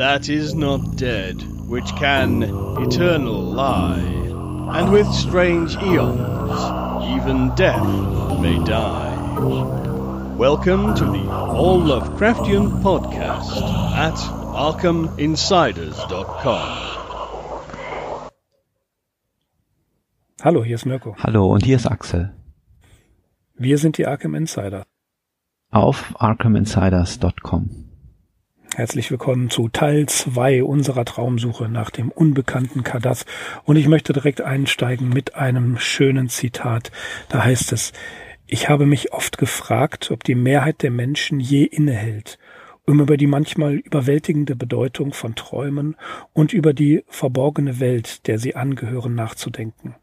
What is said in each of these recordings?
that is not dead, which can eternal lie, and with strange eons, even death may die. Welcome to the All Lovecraftian Podcast at ArkhamInsiders.com. Hallo, hier ist Mirko. Hallo, und hier ist Axel. Wir sind die Arkham Insider. Auf arkhaminsiders.com. Herzlich willkommen zu Teil 2 unserer Traumsuche nach dem unbekannten Kadath. Und ich möchte direkt einsteigen mit einem schönen Zitat. Da heißt es, ich habe mich oft gefragt, ob die Mehrheit der Menschen je innehält, um über die manchmal überwältigende Bedeutung von Träumen und über die verborgene Welt, der sie angehören, nachzudenken.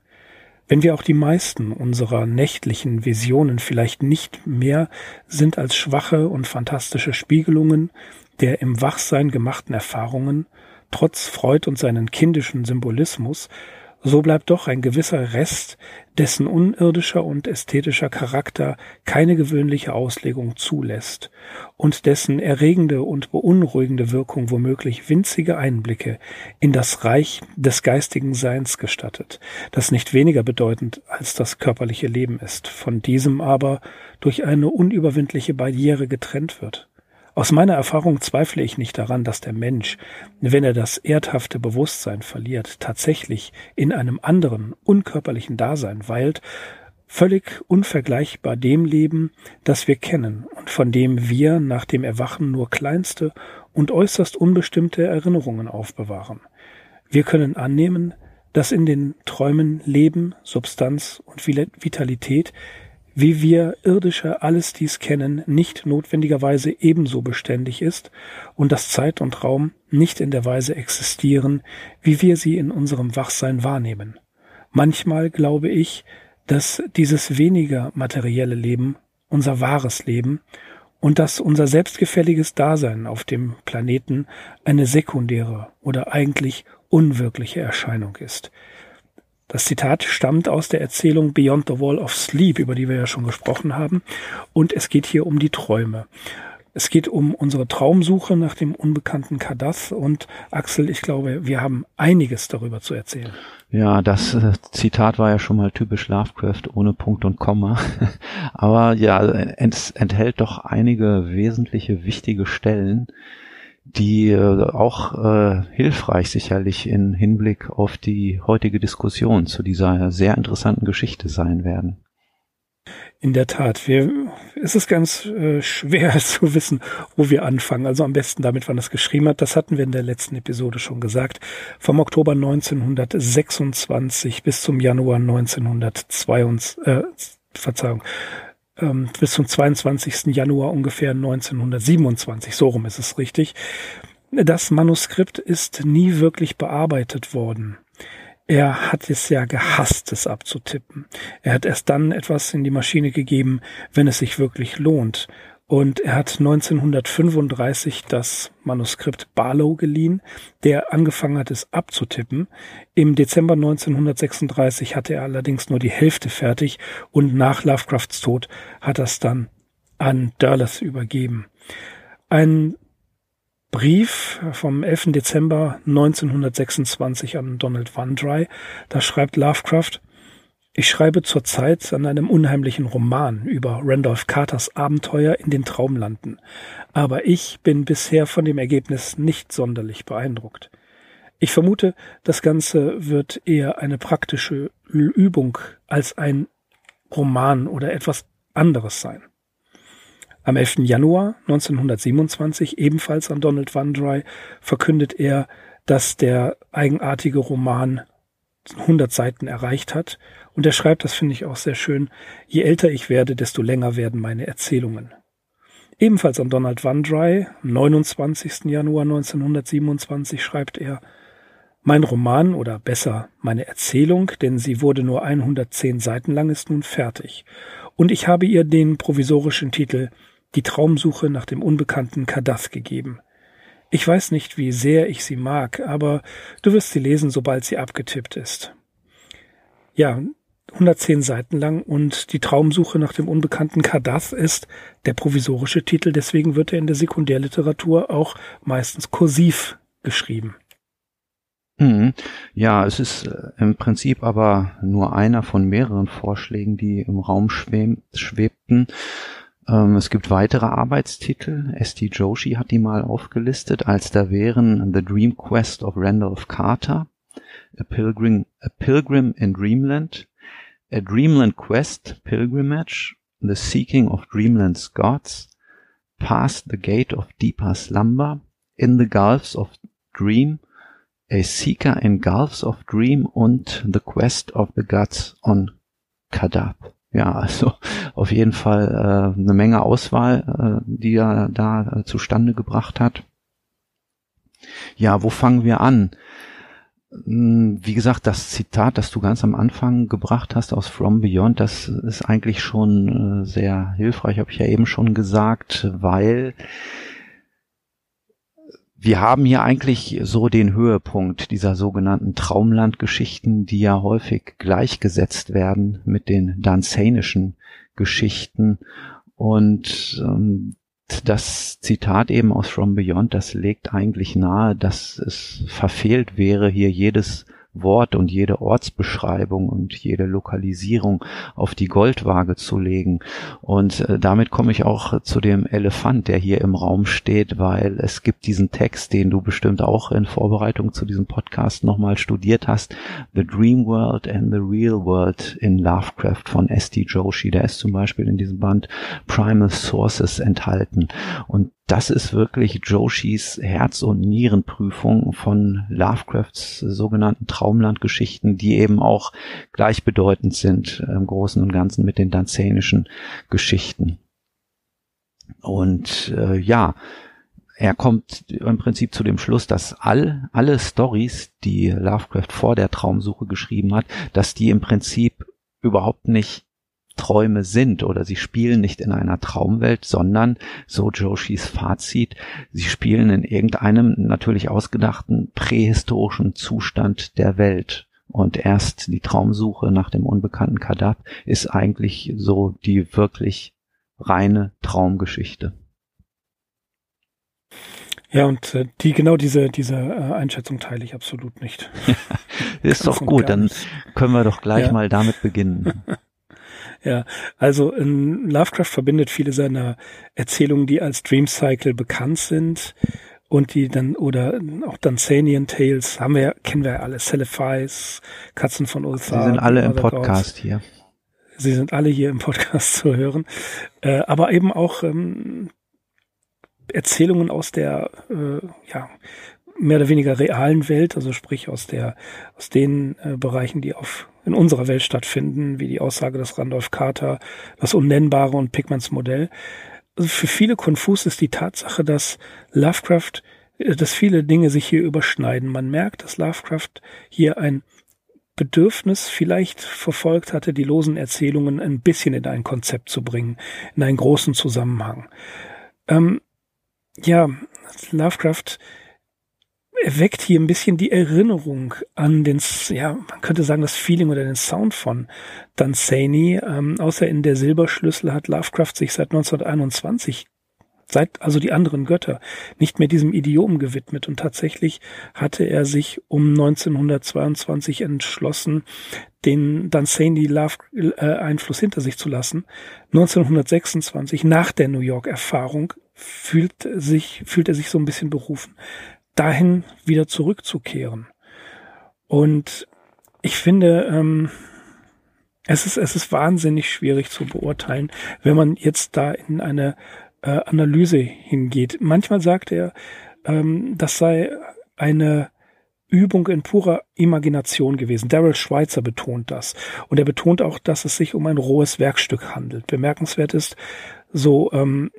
Wenn wir auch die meisten unserer nächtlichen Visionen vielleicht nicht mehr sind als schwache und fantastische Spiegelungen der im Wachsein gemachten Erfahrungen, trotz Freud und seinen kindischen Symbolismus, so bleibt doch ein gewisser Rest, dessen unirdischer und ästhetischer Charakter keine gewöhnliche Auslegung zulässt und dessen erregende und beunruhigende Wirkung womöglich winzige Einblicke in das Reich des geistigen Seins gestattet, das nicht weniger bedeutend als das körperliche Leben ist, von diesem aber durch eine unüberwindliche Barriere getrennt wird. Aus meiner Erfahrung zweifle ich nicht daran, dass der Mensch, wenn er das erdhafte Bewusstsein verliert, tatsächlich in einem anderen, unkörperlichen Dasein weilt, völlig unvergleichbar dem Leben, das wir kennen und von dem wir nach dem Erwachen nur kleinste und äußerst unbestimmte Erinnerungen aufbewahren. Wir können annehmen, dass in den Träumen Leben, Substanz und Vitalität wie wir irdische alles dies kennen, nicht notwendigerweise ebenso beständig ist und dass Zeit und Raum nicht in der Weise existieren, wie wir sie in unserem Wachsein wahrnehmen. Manchmal glaube ich, dass dieses weniger materielle Leben unser wahres Leben und dass unser selbstgefälliges Dasein auf dem Planeten eine sekundäre oder eigentlich unwirkliche Erscheinung ist. Das Zitat stammt aus der Erzählung Beyond the Wall of Sleep, über die wir ja schon gesprochen haben. Und es geht hier um die Träume. Es geht um unsere Traumsuche nach dem unbekannten Kadath. Und Axel, ich glaube, wir haben einiges darüber zu erzählen. Ja, das äh, Zitat war ja schon mal typisch Lovecraft ohne Punkt und Komma. Aber ja, es enthält doch einige wesentliche, wichtige Stellen, die äh, auch äh, hilfreich sicherlich in Hinblick auf die heutige Diskussion zu dieser sehr interessanten Geschichte sein werden. In der Tat, wir, es ist ganz äh, schwer zu wissen, wo wir anfangen. Also am besten damit, wann es geschrieben hat. Das hatten wir in der letzten Episode schon gesagt. Vom Oktober 1926 bis zum Januar 1922, äh, Verzeihung, ähm, bis zum 22. Januar ungefähr 1927, so rum ist es richtig. Das Manuskript ist nie wirklich bearbeitet worden. Er hat es ja gehasst, es abzutippen. Er hat erst dann etwas in die Maschine gegeben, wenn es sich wirklich lohnt. Und er hat 1935 das Manuskript Barlow geliehen, der angefangen hat, es abzutippen. Im Dezember 1936 hatte er allerdings nur die Hälfte fertig und nach Lovecrafts Tod hat er es dann an Derleth übergeben. Ein Brief vom 11. Dezember 1926 an Donald Wandry, da schreibt Lovecraft, ich schreibe zurzeit an einem unheimlichen Roman über Randolph Carters Abenteuer in den Traumlanden, aber ich bin bisher von dem Ergebnis nicht sonderlich beeindruckt. Ich vermute, das Ganze wird eher eine praktische Übung als ein Roman oder etwas anderes sein. Am 11. Januar 1927, ebenfalls an Donald Wandry, verkündet er, dass der eigenartige Roman 100 Seiten erreicht hat. Und er schreibt, das finde ich auch sehr schön, je älter ich werde, desto länger werden meine Erzählungen. Ebenfalls an Donald Wandry, am 29. Januar 1927 schreibt er, mein Roman oder besser meine Erzählung, denn sie wurde nur 110 Seiten lang, ist nun fertig. Und ich habe ihr den provisorischen Titel Die Traumsuche nach dem unbekannten Kadath gegeben. Ich weiß nicht, wie sehr ich sie mag, aber du wirst sie lesen, sobald sie abgetippt ist. Ja, 110 Seiten lang und die Traumsuche nach dem unbekannten Kadath ist der provisorische Titel, deswegen wird er in der Sekundärliteratur auch meistens kursiv geschrieben. Mhm. Ja, es ist äh, im Prinzip aber nur einer von mehreren Vorschlägen, die im Raum schwebten. Ähm, es gibt weitere Arbeitstitel. S.T. Joshi hat die mal aufgelistet, als da wären The Dream Quest of Randolph Carter, A Pilgrim, A Pilgrim in Dreamland, A Dreamland Quest Pilgrimage, The Seeking of Dreamland's Gods, Past the Gate of Deeper Slumber, In the Gulfs of Dream, A Seeker in Gulfs of Dream und The Quest of the Gods on Kadab. Ja, also auf jeden Fall äh, eine Menge Auswahl, äh, die er da äh, zustande gebracht hat. Ja, wo fangen wir an? Hm, wie gesagt, das Zitat, das du ganz am Anfang gebracht hast aus From Beyond, das ist eigentlich schon äh, sehr hilfreich, habe ich ja eben schon gesagt, weil wir haben hier eigentlich so den Höhepunkt dieser sogenannten Traumlandgeschichten, die ja häufig gleichgesetzt werden mit den danzanischen Geschichten. Und ähm, das Zitat eben aus From Beyond, das legt eigentlich nahe, dass es verfehlt wäre, hier jedes Wort und jede Ortsbeschreibung und jede Lokalisierung auf die Goldwaage zu legen. Und äh, damit komme ich auch zu dem Elefant, der hier im Raum steht, weil es gibt diesen Text, den du bestimmt auch in Vorbereitung zu diesem Podcast nochmal studiert hast, The Dream World and the Real World in Lovecraft von S.T. Joshi. Der ist zum Beispiel in diesem Band Primal Sources enthalten. Und das ist wirklich Joshis Herz- und Nierenprüfung von Lovecrafts sogenannten Traumlandgeschichten, die eben auch gleichbedeutend sind im Großen und Ganzen mit den danzänischen Geschichten. Und äh, ja, er kommt im Prinzip zu dem Schluss, dass all, alle Stories, die Lovecraft vor der Traumsuche geschrieben hat, dass die im Prinzip überhaupt nicht Träume sind oder sie spielen nicht in einer Traumwelt, sondern, so Joshis Fazit, sie spielen in irgendeinem natürlich ausgedachten prähistorischen Zustand der Welt. Und erst die Traumsuche nach dem unbekannten Kadab ist eigentlich so die wirklich reine Traumgeschichte. Ja, und äh, die genau diese diese äh, Einschätzung teile ich absolut nicht. ist doch gut, dann können wir doch gleich ja. mal damit beginnen. Ja, also in Lovecraft verbindet viele seiner Erzählungen, die als Dream Cycle bekannt sind und die dann oder auch Danzanian Tales haben wir kennen wir ja alle Celiphies, Katzen von Ulthar. Sie sind alle im Podcast hier. Sie sind alle hier im Podcast zu hören, äh, aber eben auch ähm, Erzählungen aus der äh, ja mehr oder weniger realen Welt, also sprich aus der aus den äh, Bereichen, die auf in unserer Welt stattfinden, wie die Aussage des Randolph Carter, das Unnennbare und Pigments Modell. Also für viele konfus ist die Tatsache, dass Lovecraft, äh, dass viele Dinge sich hier überschneiden. Man merkt, dass Lovecraft hier ein Bedürfnis vielleicht verfolgt hatte, die losen Erzählungen ein bisschen in ein Konzept zu bringen, in einen großen Zusammenhang. Ähm, ja, Lovecraft erweckt hier ein bisschen die Erinnerung an den, ja, man könnte sagen, das Feeling oder den Sound von Dunsany. Ähm, außer in der Silberschlüssel hat Lovecraft sich seit 1921 seit also die anderen Götter nicht mehr diesem Idiom gewidmet und tatsächlich hatte er sich um 1922 entschlossen, den Dunsany Love äh, Einfluss hinter sich zu lassen. 1926 nach der New York Erfahrung fühlt sich fühlt er sich so ein bisschen berufen dahin wieder zurückzukehren. Und ich finde, ähm, es ist, es ist wahnsinnig schwierig zu beurteilen, wenn man jetzt da in eine äh, Analyse hingeht. Manchmal sagt er, ähm, das sei eine Übung in purer Imagination gewesen. Daryl Schweitzer betont das. Und er betont auch, dass es sich um ein rohes Werkstück handelt. Bemerkenswert ist, so, ähm,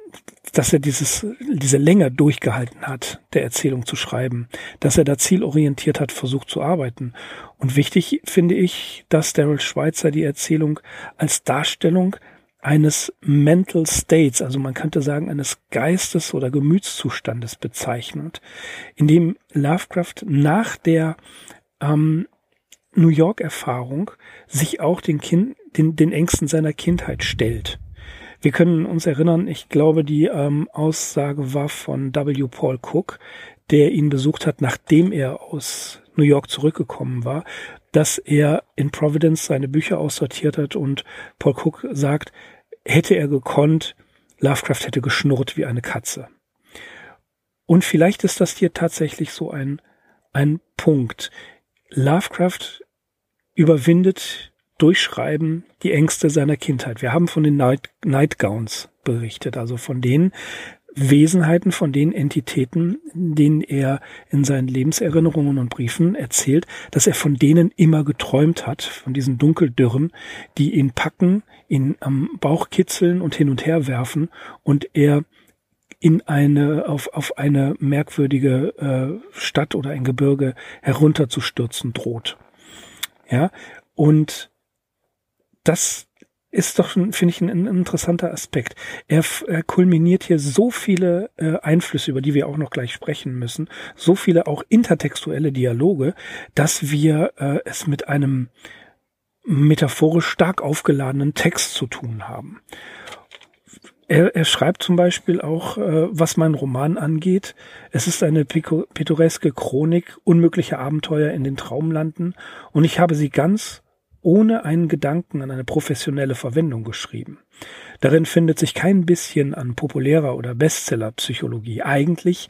dass er dieses, diese Länge durchgehalten hat, der Erzählung zu schreiben, dass er da zielorientiert hat, versucht zu arbeiten. Und wichtig finde ich, dass Daryl Schweitzer die Erzählung als Darstellung eines Mental States, also man könnte sagen eines Geistes oder Gemütszustandes bezeichnet, in dem Lovecraft nach der ähm, New York-Erfahrung sich auch den, kind, den, den Ängsten seiner Kindheit stellt. Wir können uns erinnern, ich glaube, die ähm, Aussage war von W. Paul Cook, der ihn besucht hat, nachdem er aus New York zurückgekommen war, dass er in Providence seine Bücher aussortiert hat und Paul Cook sagt, hätte er gekonnt, Lovecraft hätte geschnurrt wie eine Katze. Und vielleicht ist das hier tatsächlich so ein, ein Punkt. Lovecraft überwindet durch Schreiben die Ängste seiner Kindheit. Wir haben von den Night, Nightgowns berichtet, also von den Wesenheiten, von den Entitäten, denen er in seinen Lebenserinnerungen und Briefen erzählt, dass er von denen immer geträumt hat, von diesen Dunkeldürren, die ihn packen, ihn am Bauch kitzeln und hin und her werfen und er in eine, auf, auf eine merkwürdige äh, Stadt oder ein Gebirge herunterzustürzen droht. Ja, und das ist doch, finde ich, ein, ein, interessanter Aspekt. Er, er kulminiert hier so viele äh, Einflüsse, über die wir auch noch gleich sprechen müssen, so viele auch intertextuelle Dialoge, dass wir äh, es mit einem metaphorisch stark aufgeladenen Text zu tun haben. Er, er schreibt zum Beispiel auch, äh, was mein Roman angeht. Es ist eine pittoreske Chronik unmöglicher Abenteuer in den Traumlanden und ich habe sie ganz ohne einen Gedanken an eine professionelle Verwendung geschrieben. Darin findet sich kein bisschen an populärer oder Bestseller-Psychologie. Eigentlich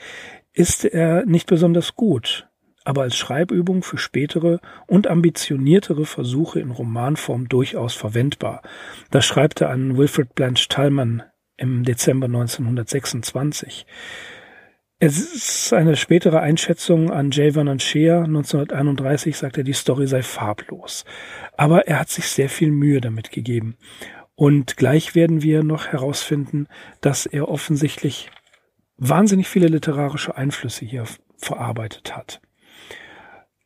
ist er nicht besonders gut, aber als Schreibübung für spätere und ambitioniertere Versuche in Romanform durchaus verwendbar. Das schreibt er an Wilfred Blanche Tallman im Dezember 1926. Es ist eine spätere Einschätzung an J. Vernon Shea 1931, sagt er, die Story sei farblos. Aber er hat sich sehr viel Mühe damit gegeben. Und gleich werden wir noch herausfinden, dass er offensichtlich wahnsinnig viele literarische Einflüsse hier verarbeitet hat.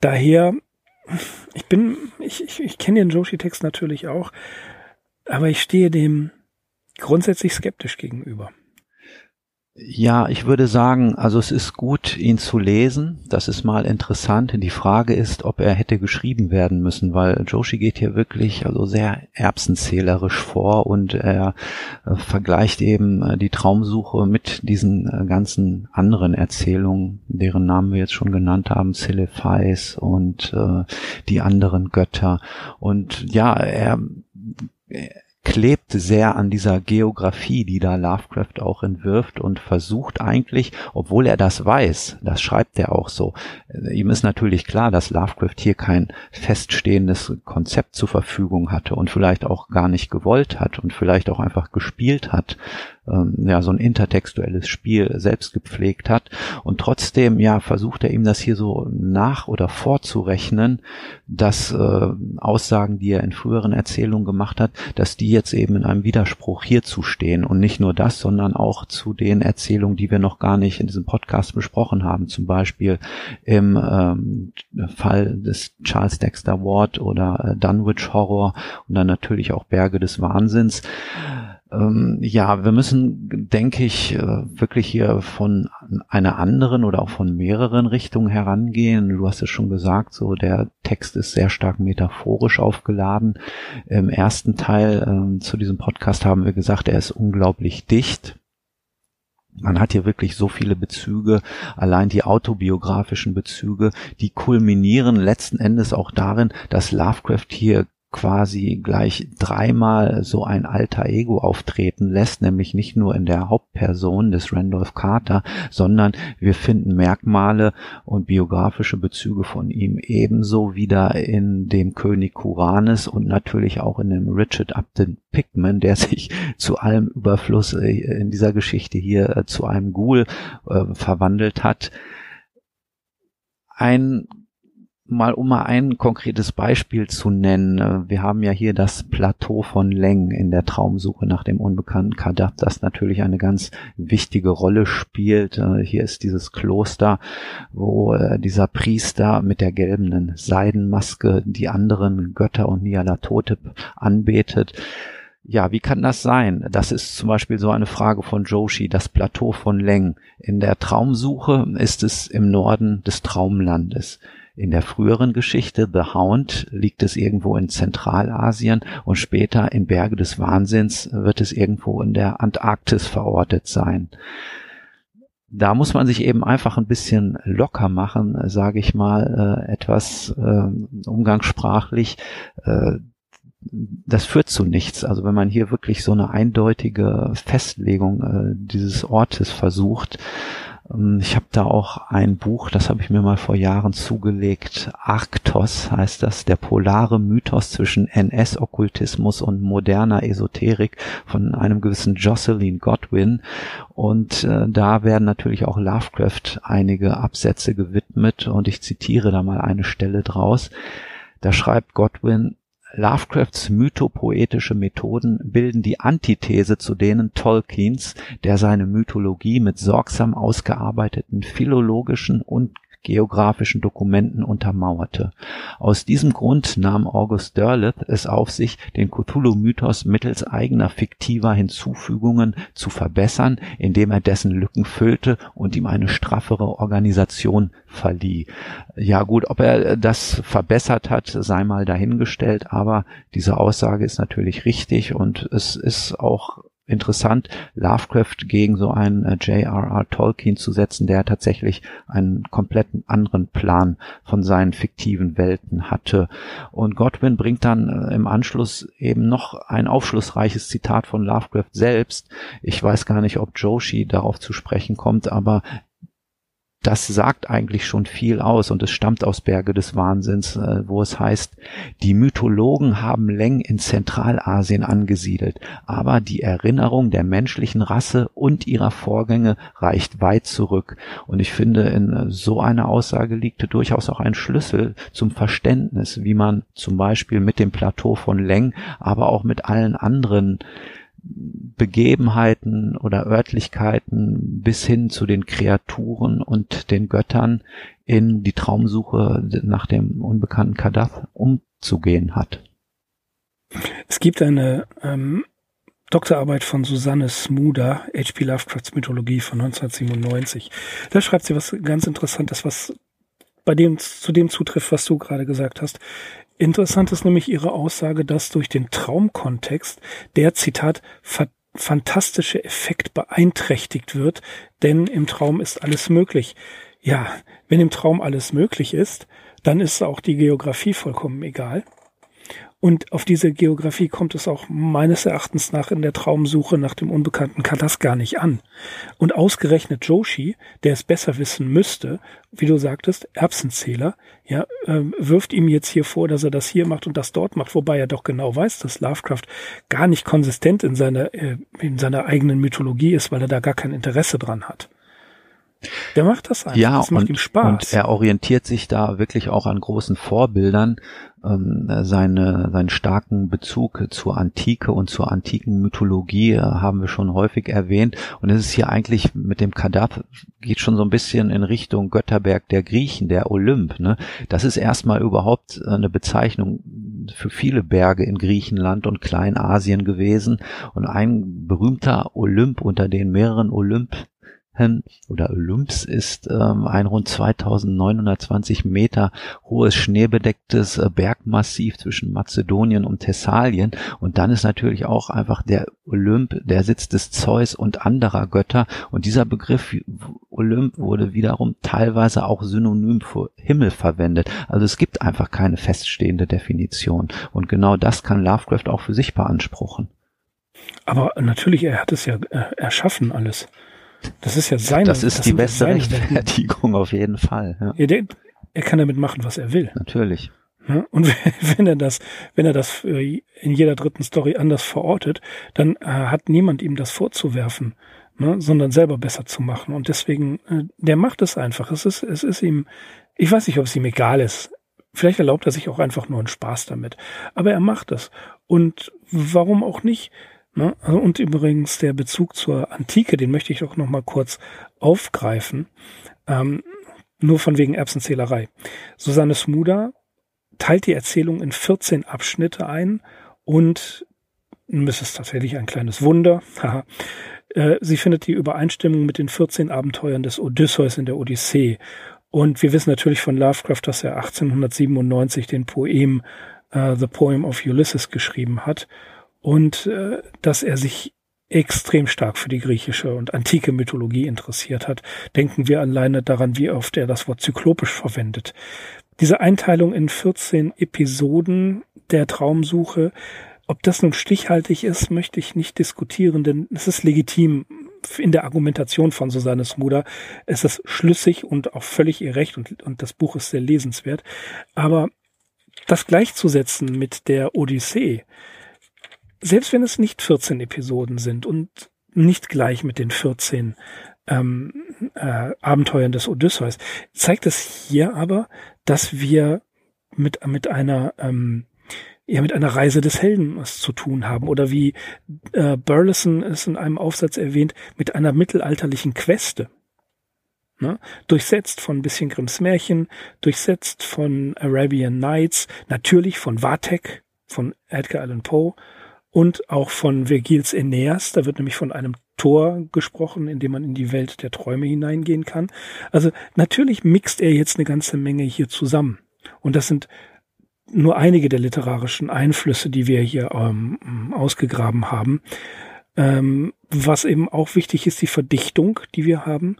Daher, ich bin, ich, ich, ich kenne den Joshi-Text natürlich auch, aber ich stehe dem grundsätzlich skeptisch gegenüber. Ja, ich würde sagen, also es ist gut, ihn zu lesen. Das ist mal interessant. Die Frage ist, ob er hätte geschrieben werden müssen, weil Joshi geht hier wirklich also sehr erbsenzählerisch vor und er äh, vergleicht eben äh, die Traumsuche mit diesen äh, ganzen anderen Erzählungen, deren Namen wir jetzt schon genannt haben, Celephais und die anderen Götter. Und ja, er klebt sehr an dieser Geografie, die da Lovecraft auch entwirft und versucht eigentlich, obwohl er das weiß, das schreibt er auch so, äh, ihm ist natürlich klar, dass Lovecraft hier kein feststehendes Konzept zur Verfügung hatte und vielleicht auch gar nicht gewollt hat und vielleicht auch einfach gespielt hat ähm, ja so ein intertextuelles Spiel selbst gepflegt hat. Und trotzdem ja versucht er ihm das hier so nach oder vorzurechnen, dass äh, Aussagen, die er in früheren Erzählungen gemacht hat, dass die jetzt eben in einem Widerspruch hierzu stehen und nicht nur das, sondern auch zu den Erzählungen, die wir noch gar nicht in diesem Podcast besprochen haben, zum Beispiel im ähm, Fall des Charles Dexter Ward oder äh, Dunwich Horror und dann natürlich auch Berge des Wahnsinns ähm, ja, wir müssen, denke ich, äh, wirklich hier von einer anderen oder auch von mehreren Richtungen herangehen. Du hast es schon gesagt, so der Text ist sehr stark metaphorisch aufgeladen. Im ersten Teil äh, zu diesem Podcast haben wir gesagt, er ist unglaublich dicht. Man hat hier wirklich so viele Bezüge, allein die autobiografischen Bezüge, die kulminieren letzten Endes auch darin, dass Lovecraft hier quasi gleich dreimal so ein alter Ego auftreten lässt, nämlich nicht nur in der Hauptperson des Randolph Carter, sondern wir finden Merkmale und biografische Bezüge von ihm ebenso wieder in dem König Kuranes und natürlich auch in dem Richard Upton Pickman, der sich zu allem Überfluss äh, in dieser Geschichte hier äh, zu einem Ghoul äh, verwandelt hat. Ein mal um mal ein konkretes Beispiel zu nennen. Äh, wir haben ja hier das Plateau von Leng in der Traumsuche nach dem unbekannten Kadab, das natürlich eine ganz wichtige Rolle spielt. Äh, hier ist dieses Kloster, wo äh, dieser Priester mit der gelben Seidenmaske die anderen Götter und Nyarlathotep anbetet. Ja, wie kann das sein? Das ist zum Beispiel so eine Frage von Joshi, das Plateau von Leng. In der Traumsuche ist es im Norden des Traumlandes. In der früheren Geschichte The Hound liegt es irgendwo in Zentralasien und später in Berge des Wahnsinns wird es irgendwo in der Antarktis verortet sein. da muss man sich eben einfach ein bisschen locker machen, sage ich mal, äh, etwas äh, umgangssprachlich. Äh, das führt zu nichts. Also wenn man hier wirklich so eine eindeutige Festlegung äh, dieses Ortes versucht, ich habe da auch ein Buch, das habe ich mir mal vor Jahren zugelegt. Arktos heißt das, der polare Mythos zwischen NS-Okkultismus und moderner Esoterik von einem gewissen Jocelyn Godwin. Und äh, da werden natürlich auch Lovecraft einige Absätze gewidmet und ich zitiere da mal eine Stelle draus. Da schreibt Godwin, Lovecrafts mythopoetische Methoden bilden die Antithese zu denen Tolkiens, der seine Mythologie mit sorgsam ausgearbeiteten philologischen und geografischen Dokumenten untermauerte. Aus diesem Grund nahm August Derleth es auf sich, den Cthulhu-Mythos mittels eigener fiktiver Hinzufügungen zu verbessern, indem er dessen Lücken füllte und ihm eine straffere Organisation verlieh. Ja gut, ob er das verbessert hat, sei mal dahingestellt, aber diese Aussage ist natürlich richtig und es ist auch interessant, Lovecraft gegen so einen äh, J.R.R. Tolkien zu setzen, der tatsächlich einen kompletten anderen Plan von seinen fiktiven Welten hatte. Und Godwin bringt dann äh, im Anschluss eben noch ein aufschlussreiches Zitat von Lovecraft selbst. Ich weiß gar nicht, ob Joshi darauf zu sprechen kommt, aber das sagt eigentlich schon viel aus und es stammt aus Berge des Wahnsinns, äh, wo es heißt, die Mythologen haben Leng in Zentralasien angesiedelt, aber die Erinnerung der menschlichen Rasse und ihrer Vorgänge reicht weit zurück. Und ich finde, in so einer Aussage liegt durchaus auch ein Schlüssel zum Verständnis, wie man zum Beispiel mit dem Plateau von Leng, aber auch mit allen anderen Begebenheiten oder Örtlichkeiten bis hin zu den Kreaturen und den Göttern in die Traumsuche nach dem unbekannten Kadath umzugehen hat. Es gibt eine ähm, Doktorarbeit von Susanne Smuda, H.P. Lovecrafts Mythologie von 1997. Da schreibt sie was ganz Interessantes, was bei dem zu dem zutrifft, was du gerade gesagt hast. Interessant ist nämlich ihre Aussage, dass durch den Traumkontext der Zitat fantastische Effekt beeinträchtigt wird, denn im Traum ist alles möglich. Ja, wenn im Traum alles möglich ist, dann ist auch die Geografie vollkommen egal. Und auf diese Geografie kommt es auch meines Erachtens nach in der Traumsuche nach dem unbekannten Kadas gar nicht an. Und ausgerechnet Joshi, der es besser wissen müsste, wie du sagtest, Erbsenzähler, ja, äh, wirft ihm jetzt hier vor, dass er das hier macht und das dort macht, wobei er doch genau weiß, dass Lovecraft gar nicht konsistent in seiner, äh, in seiner eigenen Mythologie ist, weil er da gar kein Interesse dran hat. Der macht das einfach. Ja, das macht und, ihm Spaß. Und er orientiert sich da wirklich auch an großen Vorbildern. Ähm, seine, seinen starken Bezug zur Antike und zur antiken Mythologie äh, haben wir schon häufig erwähnt. Und es ist hier eigentlich mit dem Kadath geht schon so ein bisschen in Richtung Götterberg der Griechen, der Olymp. Ne? Das ist erstmal überhaupt eine Bezeichnung für viele Berge in Griechenland und Kleinasien gewesen. Und ein berühmter Olymp unter den mehreren Olymp oder Olymps ist ähm, ein rund 2920 Meter hohes schneebedecktes äh, Bergmassiv zwischen Mazedonien und Thessalien und dann ist natürlich auch einfach der Olymp der Sitz des Zeus und anderer Götter und dieser Begriff Olymp wurde wiederum teilweise auch synonym für Himmel verwendet. Also es gibt einfach keine feststehende Definition und genau das kann Lovecraft auch für sich beanspruchen. Aber natürlich, er hat es ja äh, erschaffen alles. Das ist ja seine. Das ist das die beste Rechtfertigung auf jeden Fall. Ja. der, er kann damit machen, was er will. Natürlich. Ja, und wenn er das, wenn er das in jeder dritten Story anders verortet, dann äh, hat niemand ihm das vorzuwerfen, ne, sondern selber besser zu machen. Und deswegen, äh, der macht es einfach. Es ist, es ist ihm, ich weiß nicht, ob es ihm egal ist. Vielleicht erlaubt er sich auch einfach nur einen Spaß damit. Aber er macht es. Und warum auch nicht? Ne? Also, und übrigens der Bezug zur Antike, den möchte ich auch noch mal kurz aufgreifen. Ähm, nur von wegen Erbsenzählerei. Susanne Smuda teilt die Erzählung in 14 Abschnitte ein und es ist tatsächlich ein kleines Wunder. Äh, sie findet die Übereinstimmung mit den 14 Abenteuern des Odysseus in der Odyssee. Und wir wissen natürlich von Lovecraft, dass er 1897 den Poem uh, The Poem of Ulysses geschrieben hat und äh, dass er sich extrem stark für die griechische und antike Mythologie interessiert hat. Denken wir alleine daran, wie oft er das Wort zyklopisch verwendet. Diese Einteilung in 14 Episoden der Traumsuche, ob das nun stichhaltig ist, möchte ich nicht diskutieren, denn es ist legitim in der Argumentation von Susanne Smuda. Es ist schlüssig und auch völlig ihr Recht und, und das Buch ist sehr lesenswert. Aber das gleichzusetzen mit der Odyssee, selbst wenn es nicht 14 Episoden sind und nicht gleich mit den 14 ähm, äh, Abenteuern des Odysseus, zeigt es hier aber, dass wir mit, mit einer ähm, ja mit einer Reise des Helden was zu tun haben oder wie äh, Burleson es in einem Aufsatz erwähnt, mit einer mittelalterlichen Queste. Ne? Durchsetzt von ein bisschen Grimms Märchen, durchsetzt von Arabian Nights, natürlich von Vatek, von Edgar Allan Poe und auch von Vergils Aeneas. Da wird nämlich von einem Tor gesprochen, in dem man in die Welt der Träume hineingehen kann. Also natürlich mixt er jetzt eine ganze Menge hier zusammen. Und das sind nur einige der literarischen Einflüsse, die wir hier ähm, ausgegraben haben. Ähm, was eben auch wichtig ist, die Verdichtung, die wir haben,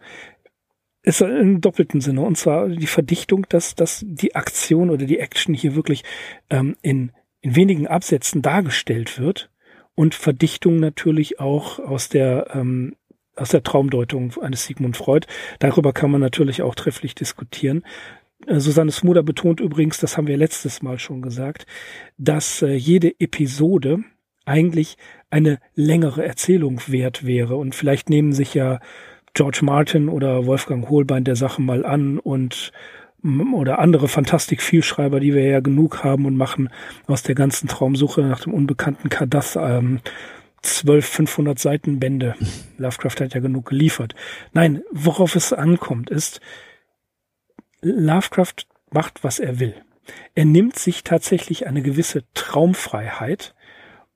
ist im doppelten Sinne. Und zwar die Verdichtung, dass, dass die Aktion oder die Action hier wirklich ähm, in in wenigen Absätzen dargestellt wird und Verdichtung natürlich auch aus der ähm, aus der Traumdeutung eines Sigmund Freud. Darüber kann man natürlich auch trefflich diskutieren. Äh, Susanne Smuder betont übrigens, das haben wir letztes Mal schon gesagt, dass äh, jede Episode eigentlich eine längere Erzählung wert wäre. Und vielleicht nehmen sich ja George Martin oder Wolfgang Hohlbein der Sache mal an und oder andere Fantastik-Vielschreiber, die wir ja genug haben und machen aus der ganzen Traumsuche nach dem unbekannten Kadath ähm, 12, 500 Seiten Bände. Lovecraft hat ja genug geliefert. Nein, worauf es ankommt, ist, Lovecraft macht, was er will. Er nimmt sich tatsächlich eine gewisse Traumfreiheit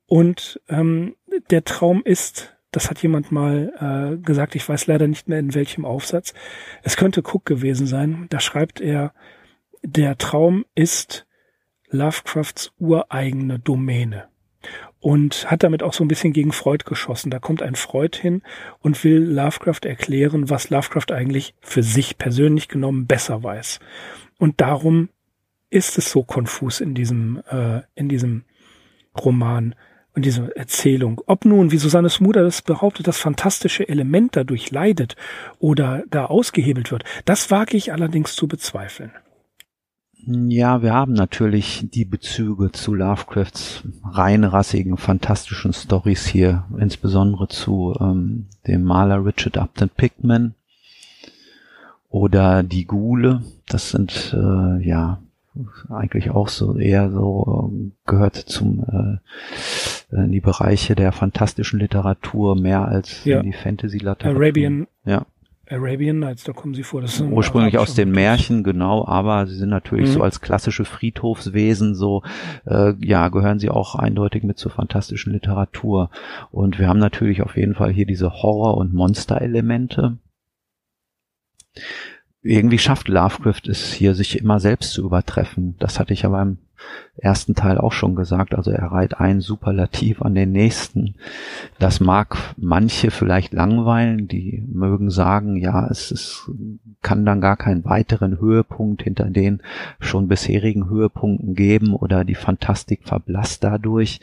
und ähm, der Traum ist das hat jemand mal äh, gesagt, ich weiß leider nicht mehr in welchem Aufsatz. Es könnte Cook gewesen sein. Da schreibt er, der Traum ist Lovecrafts ureigene Domäne. Und hat damit auch so ein bisschen gegen Freud geschossen. Da kommt ein Freud hin und will Lovecraft erklären, was Lovecraft eigentlich für sich persönlich genommen besser weiß. Und darum ist es so konfus in diesem, äh, in diesem Roman und diese Erzählung. Ob nun, wie Susanne Smuder das behauptet, das fantastische Element dadurch leidet oder gar ausgehebelt wird, das wage ich allerdings zu bezweifeln. Ja, wir haben natürlich die Bezüge zu Lovecrafts reinrassigen, fantastischen Stories hier, insbesondere zu ähm, dem Maler Richard Upton Pickman oder die Gule. Das sind äh, ja eigentlich auch so eher so äh, gehört zum äh, in die Bereiche der fantastischen Literatur mehr als ja. in die Fantasy-Literatur. Arabian. Ja. Arabian Nights, da kommen sie vor. Das sind Ursprünglich aus den Märchen, genau, aber sie sind natürlich mhm. so als klassische Friedhofswesen, so äh, ja, gehören sie auch eindeutig mit zur fantastischen Literatur. Und wir haben natürlich auf jeden Fall hier diese Horror- und Monster-Elemente irgendwie schafft Lovecraft es hier, sich immer selbst zu übertreffen. Das hatte ich ja beim ersten Teil auch schon gesagt. Also er reiht ein Superlativ an den nächsten. Das mag manche vielleicht langweilen, die mögen sagen, ja, es ist, kann dann gar keinen weiteren Höhepunkt hinter den schon bisherigen Höhepunkten geben oder die Fantastik verblasst dadurch.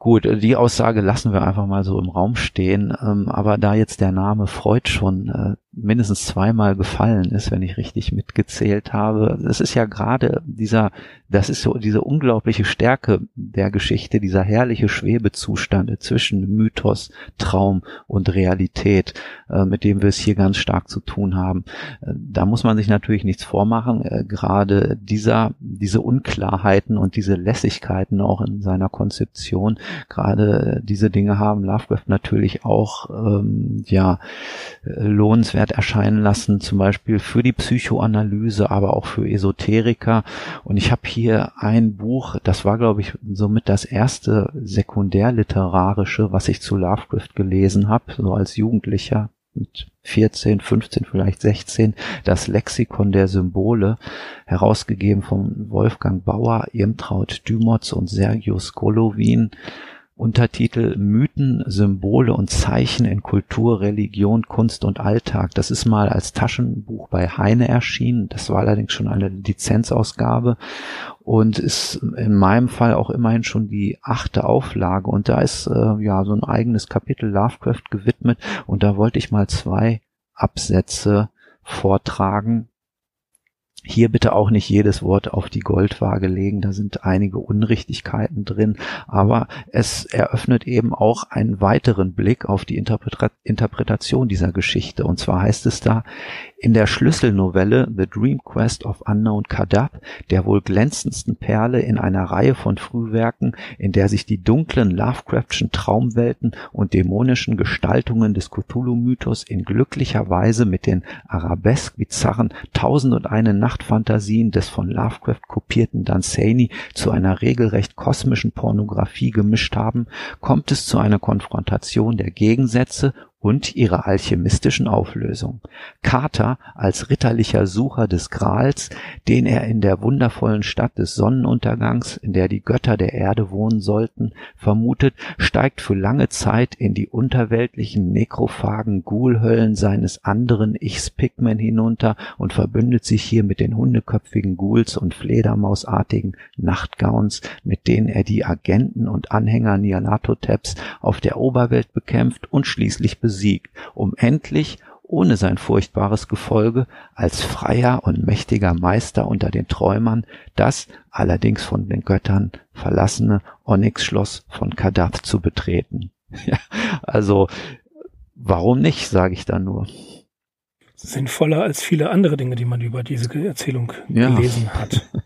Gut, die Aussage lassen wir einfach mal so im Raum stehen. Ähm, aber da jetzt der Name Freud schon äh, mindestens zweimal gefallen ist, wenn ich richtig mitgezählt habe. Es ist ja gerade dieser, das ist so diese unglaubliche Stärke der Geschichte, dieser herrliche Schwebezustand zwischen Mythos, Traum und Realität, äh, mit dem wir es hier ganz stark zu tun haben. Äh, da muss man sich natürlich nichts vormachen. Äh, gerade dieser, diese Unklarheiten und diese Lässigkeiten auch in seiner Konzeption, gerade diese Dinge haben Lovecraft natürlich auch, ähm, ja, lohnenswert Wert erscheinen lassen, zum Beispiel für die Psychoanalyse, aber auch für Esoteriker. Und ich habe hier ein Buch, das war, glaube ich, somit das erste sekundärliterarische, was ich zu Lovecraft gelesen habe, so als Jugendlicher mit 14, 15, vielleicht 16, das Lexikon der Symbole, herausgegeben von Wolfgang Bauer, Irmtraut Dümotz und Sergius Golovin. Untertitel Mythen, Symbole und Zeichen in Kultur, Religion, Kunst und Alltag. Das ist mal als Taschenbuch bei Heine erschienen. Das war allerdings schon eine Lizenzausgabe und ist in meinem Fall auch immerhin schon die achte Auflage. Und da ist äh, ja so ein eigenes Kapitel Lovecraft gewidmet. Und da wollte ich mal zwei Absätze vortragen, hier bitte auch nicht jedes Wort auf die Goldwaage legen, da sind einige Unrichtigkeiten drin, aber es eröffnet eben auch einen weiteren Blick auf die Interpreta Interpretation dieser Geschichte. Und zwar heißt es da, in der Schlüsselnovelle The Dream Quest of Unknown Kadab, der wohl glänzendsten Perle in einer Reihe von Frühwerken, in der sich die dunklen Lovecraftschen Traumwelten und dämonischen Gestaltungen des Cthulhu-Mythos in glücklicher Weise mit den arabesk-bizarren Tausend und eine Nachtfantasien des von Lovecraft kopierten Dunsany zu einer regelrecht kosmischen Pornografie gemischt haben, kommt es zu einer Konfrontation der Gegensätze und ihrer alchemistischen Auflösung. Carter als ritterlicher Sucher des Grals, den er in der wundervollen Stadt des Sonnenuntergangs, in der die Götter der Erde wohnen sollten, vermutet, steigt für lange Zeit in die unterweltlichen nekrophagen Ghoulhöllen seines anderen Ichs Pigmen hinunter und verbündet sich hier mit den hundeköpfigen Ghouls und Fledermausartigen Nachtgauns, mit denen er die Agenten und Anhänger Nyarlathoteps auf der Oberwelt bekämpft und schließlich besiegt, um endlich ohne sein furchtbares Gefolge als freier und mächtiger Meister unter den Träumern das allerdings von den Göttern verlassene Onyx-Schloss von Kadath zu betreten. Also warum nicht, sage ich da nur. Sinnvoller als viele andere Dinge, die man über diese Erzählung ja. gelesen hat.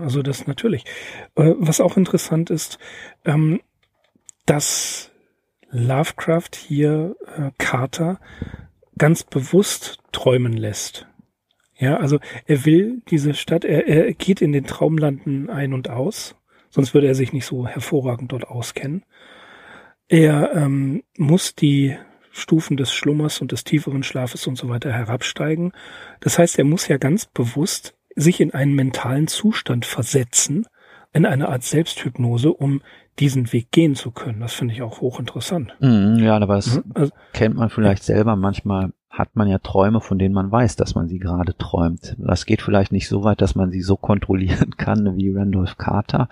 Also das natürlich. Äh, was auch interessant ist, ähm, dass Lovecraft hier äh, Carter ganz bewusst träumen lässt. Ja, also er will diese Stadt, er, er geht in den Traumlanden ein und aus, sonst würde er sich nicht so hervorragend dort auskennen. Er ähm, muss die Stufen des Schlummers und des tieferen Schlafes und so weiter herabsteigen. Das heißt, er muss ja ganz bewusst sich in einen mentalen Zustand versetzen, in eine Art Selbsthypnose, um diesen Weg gehen zu können. Das finde ich auch hochinteressant. Mm, ja, aber das mhm. also, kennt man vielleicht selber. Manchmal hat man ja Träume, von denen man weiß, dass man sie gerade träumt. Das geht vielleicht nicht so weit, dass man sie so kontrollieren kann wie Randolph Carter,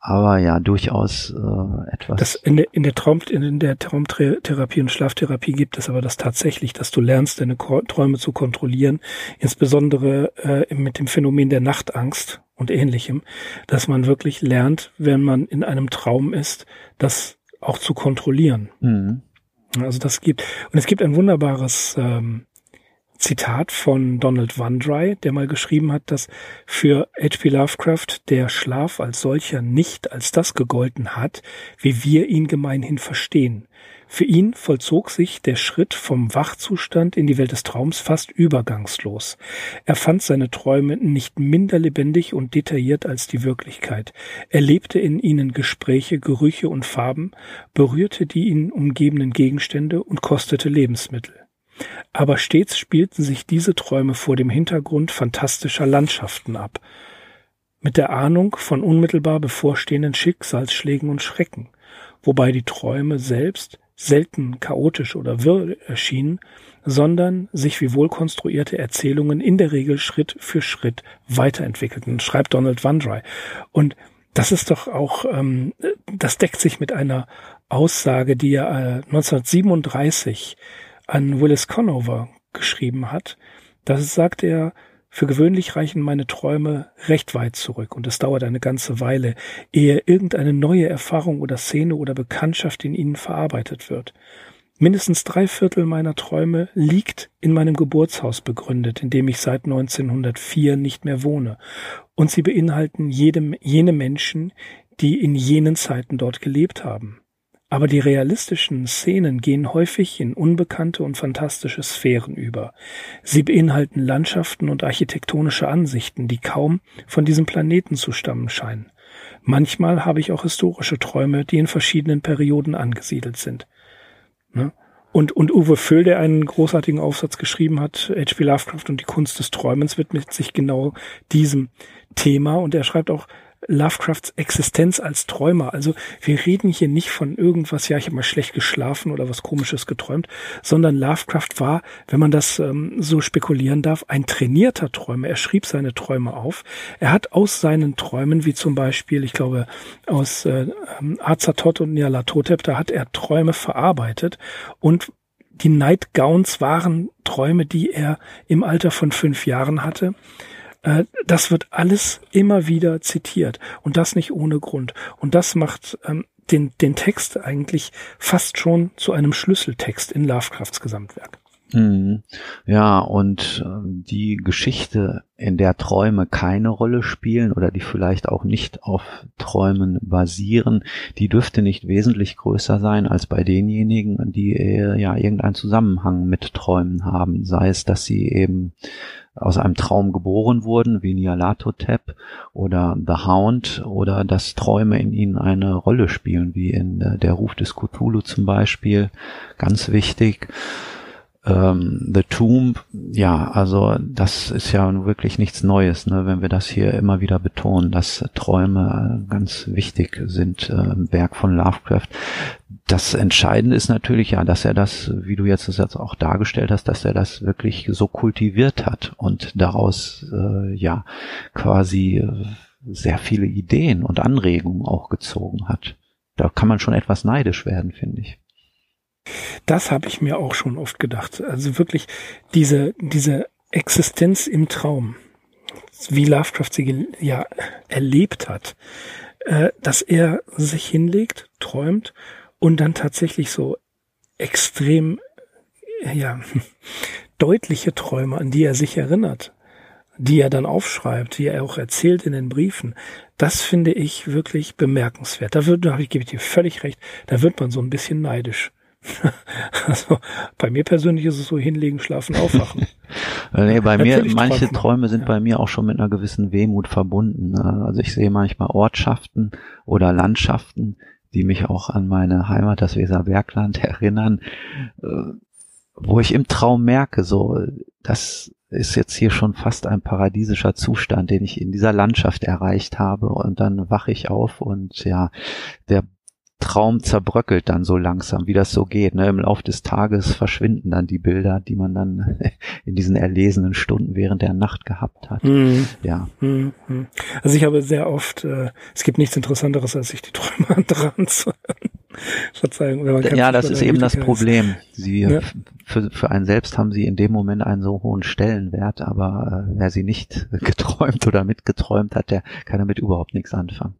aber ja, durchaus äh, etwas. Das in, der, in, der Traum, in der Traumtherapie und Schlaftherapie gibt es aber das tatsächlich, dass du lernst, deine Träume zu kontrollieren, insbesondere äh, mit dem Phänomen der Nachtangst und ähnlichem, dass man wirklich lernt, wenn man in einem Traum ist, das auch zu kontrollieren. Mhm. Also das gibt, und es gibt ein wunderbares ähm, Zitat von Donald Wandry, der mal geschrieben hat, dass für H.P. Lovecraft der Schlaf als solcher nicht als das gegolten hat, wie wir ihn gemeinhin verstehen. Für ihn vollzog sich der Schritt vom Wachzustand in die Welt des Traums fast übergangslos. Er fand seine Träume nicht minder lebendig und detailliert als die Wirklichkeit. Er lebte in ihnen Gespräche, Gerüche und Farben, berührte die ihn umgebenden Gegenstände und kostete Lebensmittel. Aber stets spielten sich diese Träume vor dem Hintergrund fantastischer Landschaften ab, mit der Ahnung von unmittelbar bevorstehenden Schicksalsschlägen und Schrecken, wobei die Träume selbst selten chaotisch oder wirr erschienen, sondern sich wie wohlkonstruierte Erzählungen in der Regel Schritt für Schritt weiterentwickelten, schreibt Donald Wandry. Und das ist doch auch, ähm, das deckt sich mit einer Aussage, die er äh, 1937 an Willis Conover geschrieben hat. Das sagt er, für gewöhnlich reichen meine Träume recht weit zurück und es dauert eine ganze Weile, ehe irgendeine neue Erfahrung oder Szene oder Bekanntschaft in ihnen verarbeitet wird. Mindestens drei Viertel meiner Träume liegt in meinem Geburtshaus begründet, in dem ich seit 1904 nicht mehr wohne, und sie beinhalten jedem, jene Menschen, die in jenen Zeiten dort gelebt haben. Aber die realistischen Szenen gehen häufig in unbekannte und fantastische Sphären über. Sie beinhalten Landschaften und architektonische Ansichten, die kaum von diesem Planeten zu stammen scheinen. Manchmal habe ich auch historische Träume, die in verschiedenen Perioden angesiedelt sind. Ne? Und, und Uwe Föhl, der einen großartigen Aufsatz geschrieben hat, H.P. Lovecraft und die Kunst des Träumens, widmet sich genau diesem Thema. Und er schreibt auch, Lovecrafts Existenz als Träumer. Also wir reden hier nicht von irgendwas, ja, ich habe mal schlecht geschlafen oder was komisches geträumt, sondern Lovecraft war, wenn man das ähm, so spekulieren darf, ein trainierter Träumer. Er schrieb seine Träume auf. Er hat aus seinen Träumen, wie zum Beispiel, ich glaube, aus äh, ähm, Azatot und Nyarlathotep, da hat er Träume verarbeitet und die Nightgowns waren Träume, die er im Alter von fünf Jahren hatte. Äh, das wird alles immer wieder zitiert und das nicht ohne Grund. Und das macht ähm, den, den Text eigentlich fast schon zu einem Schlüsseltext in Lovecrafts Gesamtwerk. Mhm. Ja, und äh, die Geschichte, in der Träume keine Rolle spielen oder die vielleicht auch nicht auf Träumen basieren, die dürfte nicht wesentlich größer sein als bei denjenigen, die äh, ja irgendeinen Zusammenhang mit Träumen haben. Sei es, dass sie eben aus einem Traum geboren wurden, wie Nyarlathotep oder The Hound, oder dass Träume in ihnen eine Rolle spielen, wie in äh, der Ruf des Cthulhu zum Beispiel. Ganz wichtig ähm, The Tomb, ja, also das ist ja wirklich nichts Neues, ne, wenn wir das hier immer wieder betonen, dass Träume äh, ganz wichtig sind äh, im Werk von Lovecraft. Das Entscheidende ist natürlich ja, dass er das, wie du jetzt das jetzt auch dargestellt hast, dass er das wirklich so kultiviert hat und daraus äh, ja quasi äh, sehr viele Ideen und Anregungen auch gezogen hat. Da kann man schon etwas neidisch werden, finde ich. Das habe ich mir auch schon oft gedacht. Also wirklich diese, diese Existenz im Traum, wie Lovecraft sie ja erlebt hat, äh, dass er sich hinlegt, träumt und dann tatsächlich so extrem, ja, deutliche Träume, an die er sich erinnert, die er dann aufschreibt, die er auch erzählt in den Briefen. Das finde ich wirklich bemerkenswert. Da wird, da gebe ich dir völlig recht, da wird man so ein bisschen neidisch. Also bei mir persönlich ist es so hinlegen, schlafen, aufwachen. nee, bei mir, manche träumen. Träume sind ja. bei mir auch schon mit einer gewissen Wehmut verbunden. Ne? Also ich sehe manchmal Ortschaften oder Landschaften, die mich auch an meine Heimat, das Weserbergland, erinnern, äh, wo ich im Traum merke, so, das ist jetzt hier schon fast ein paradiesischer Zustand, den ich in dieser Landschaft erreicht habe und dann wache ich auf und ja, der Traum zerbröckelt dann so langsam, wie das so geht. Ne? Im Laufe des Tages verschwinden dann die Bilder, die man dann in diesen erlesenen Stunden während der Nacht gehabt hat. Mhm. Ja. Mhm. Also ich habe sehr oft, äh, es gibt nichts Interessanteres, als sich die Träume dran zu Verzeihung. Wenn man ja, das ist eben das Problem. Sie, ja. für, für einen selbst haben sie in dem Moment einen so hohen Stellenwert, aber äh, wer sie nicht geträumt oder mitgeträumt hat, der kann damit überhaupt nichts anfangen.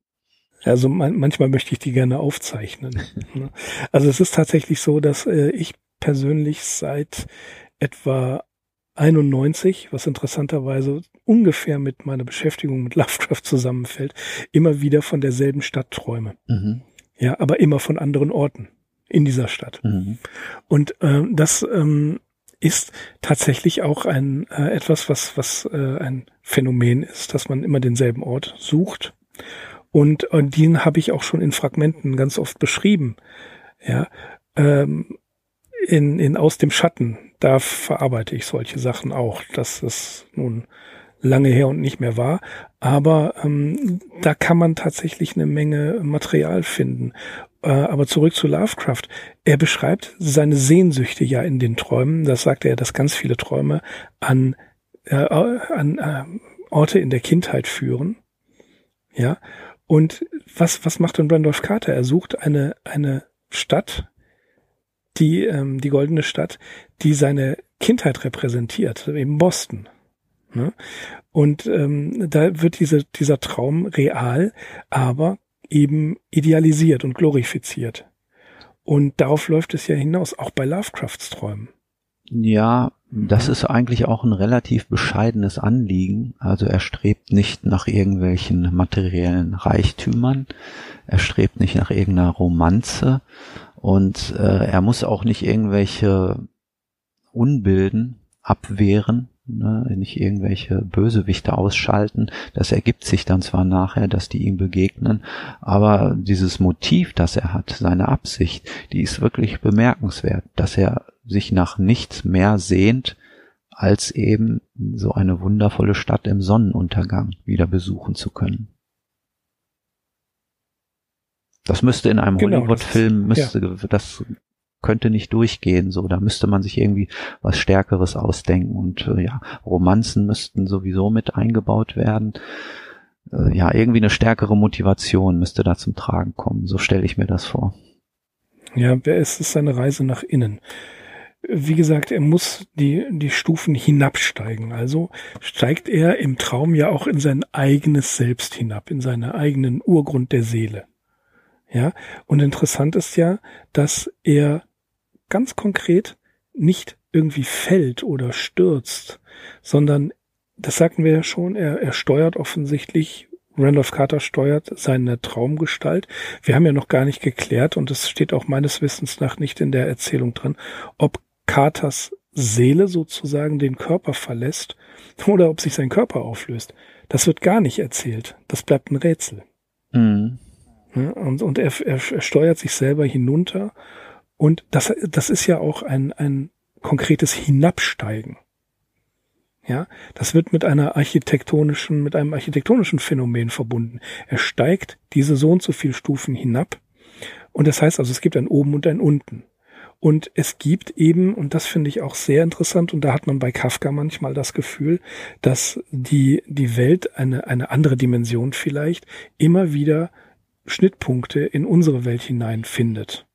Also man, manchmal möchte ich die gerne aufzeichnen. Ne? also es ist tatsächlich so, dass äh, ich persönlich seit etwa 91, was interessanterweise ungefähr mit meiner Beschäftigung mit Lovecraft zusammenfällt, immer wieder von derselben Stadt träume. Mhm. Ja, aber immer von anderen Orten in dieser Stadt. Mhm. Und ähm, das ähm, ist tatsächlich auch ein äh, etwas, was was äh, ein Phänomen ist, dass man immer denselben Ort sucht und, und den habe ich auch schon in Fragmenten ganz oft beschrieben. Ja, ähm, in, in Aus dem Schatten, da verarbeite ich solche Sachen auch. Das ist nun lange her und nicht mehr war. Aber ähm, da kann man tatsächlich eine Menge Material finden. Äh, aber zurück zu Lovecraft. Er beschreibt seine Sehnsüchte ja in den Träumen. Das sagt er, dass ganz viele Träume an, äh, an äh, Orte in der Kindheit führen. Ja. Und was, was macht denn Randolph Carter? Er sucht eine, eine Stadt, die, ähm, die goldene Stadt, die seine Kindheit repräsentiert, eben Boston. Ne? Und ähm, da wird diese, dieser Traum real, aber eben idealisiert und glorifiziert. Und darauf läuft es ja hinaus, auch bei Lovecrafts Träumen. Ja, das ist eigentlich auch ein relativ bescheidenes Anliegen. Also er strebt nicht nach irgendwelchen materiellen Reichtümern, er strebt nicht nach irgendeiner Romanze. Und äh, er muss auch nicht irgendwelche Unbilden abwehren, ne, nicht irgendwelche Bösewichte ausschalten. Das ergibt sich dann zwar nachher, dass die ihm begegnen, aber dieses Motiv, das er hat, seine Absicht, die ist wirklich bemerkenswert, dass er sich nach nichts mehr sehnt, als eben so eine wundervolle Stadt im Sonnenuntergang wieder besuchen zu können. Das müsste in einem genau, Hollywood-Film, müsste, ja. das könnte nicht durchgehen, so. Da müsste man sich irgendwie was Stärkeres ausdenken und äh, ja, Romanzen müssten sowieso mit eingebaut werden. Äh, ja, irgendwie eine stärkere Motivation müsste da zum Tragen kommen. So stelle ich mir das vor. Ja, es ist seine Reise nach innen. Wie gesagt, er muss die, die Stufen hinabsteigen. Also steigt er im Traum ja auch in sein eigenes Selbst hinab, in seinen eigenen Urgrund der Seele. Ja, und interessant ist ja, dass er ganz konkret nicht irgendwie fällt oder stürzt, sondern, das sagten wir ja schon, er, er steuert offensichtlich, Randolph Carter steuert seine Traumgestalt. Wir haben ja noch gar nicht geklärt, und es steht auch meines Wissens nach nicht in der Erzählung drin, ob Carters Seele sozusagen den Körper verlässt oder ob sich sein Körper auflöst. Das wird gar nicht erzählt. Das bleibt ein Rätsel. Mhm. Und, und er, er, er steuert sich selber hinunter und das, das ist ja auch ein, ein konkretes Hinabsteigen. Ja, das wird mit einer architektonischen, mit einem architektonischen Phänomen verbunden. Er steigt diese so und so viel Stufen hinab. Und das heißt also, es gibt ein oben und ein unten. Und es gibt eben, und das finde ich auch sehr interessant, und da hat man bei Kafka manchmal das Gefühl, dass die, die Welt eine, eine andere Dimension vielleicht immer wieder Schnittpunkte in unsere Welt hinein findet.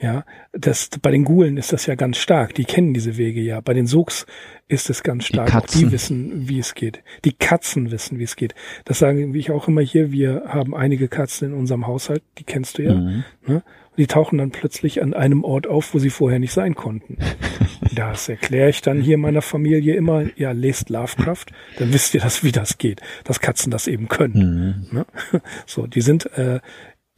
Ja, das, bei den Gulen ist das ja ganz stark. Die kennen diese Wege ja. Bei den Suchs ist es ganz stark. Die Auch die wissen, wie es geht. Die Katzen wissen, wie es geht. Das sagen ich auch immer hier. Wir haben einige Katzen in unserem Haushalt. Die kennst du ja. Mhm. Ne? Die tauchen dann plötzlich an einem Ort auf, wo sie vorher nicht sein konnten. das erkläre ich dann hier meiner Familie immer. Ja, lest Lovecraft. Dann wisst ihr das, wie das geht. Dass Katzen das eben können. Mhm. Ne? So, die sind, äh,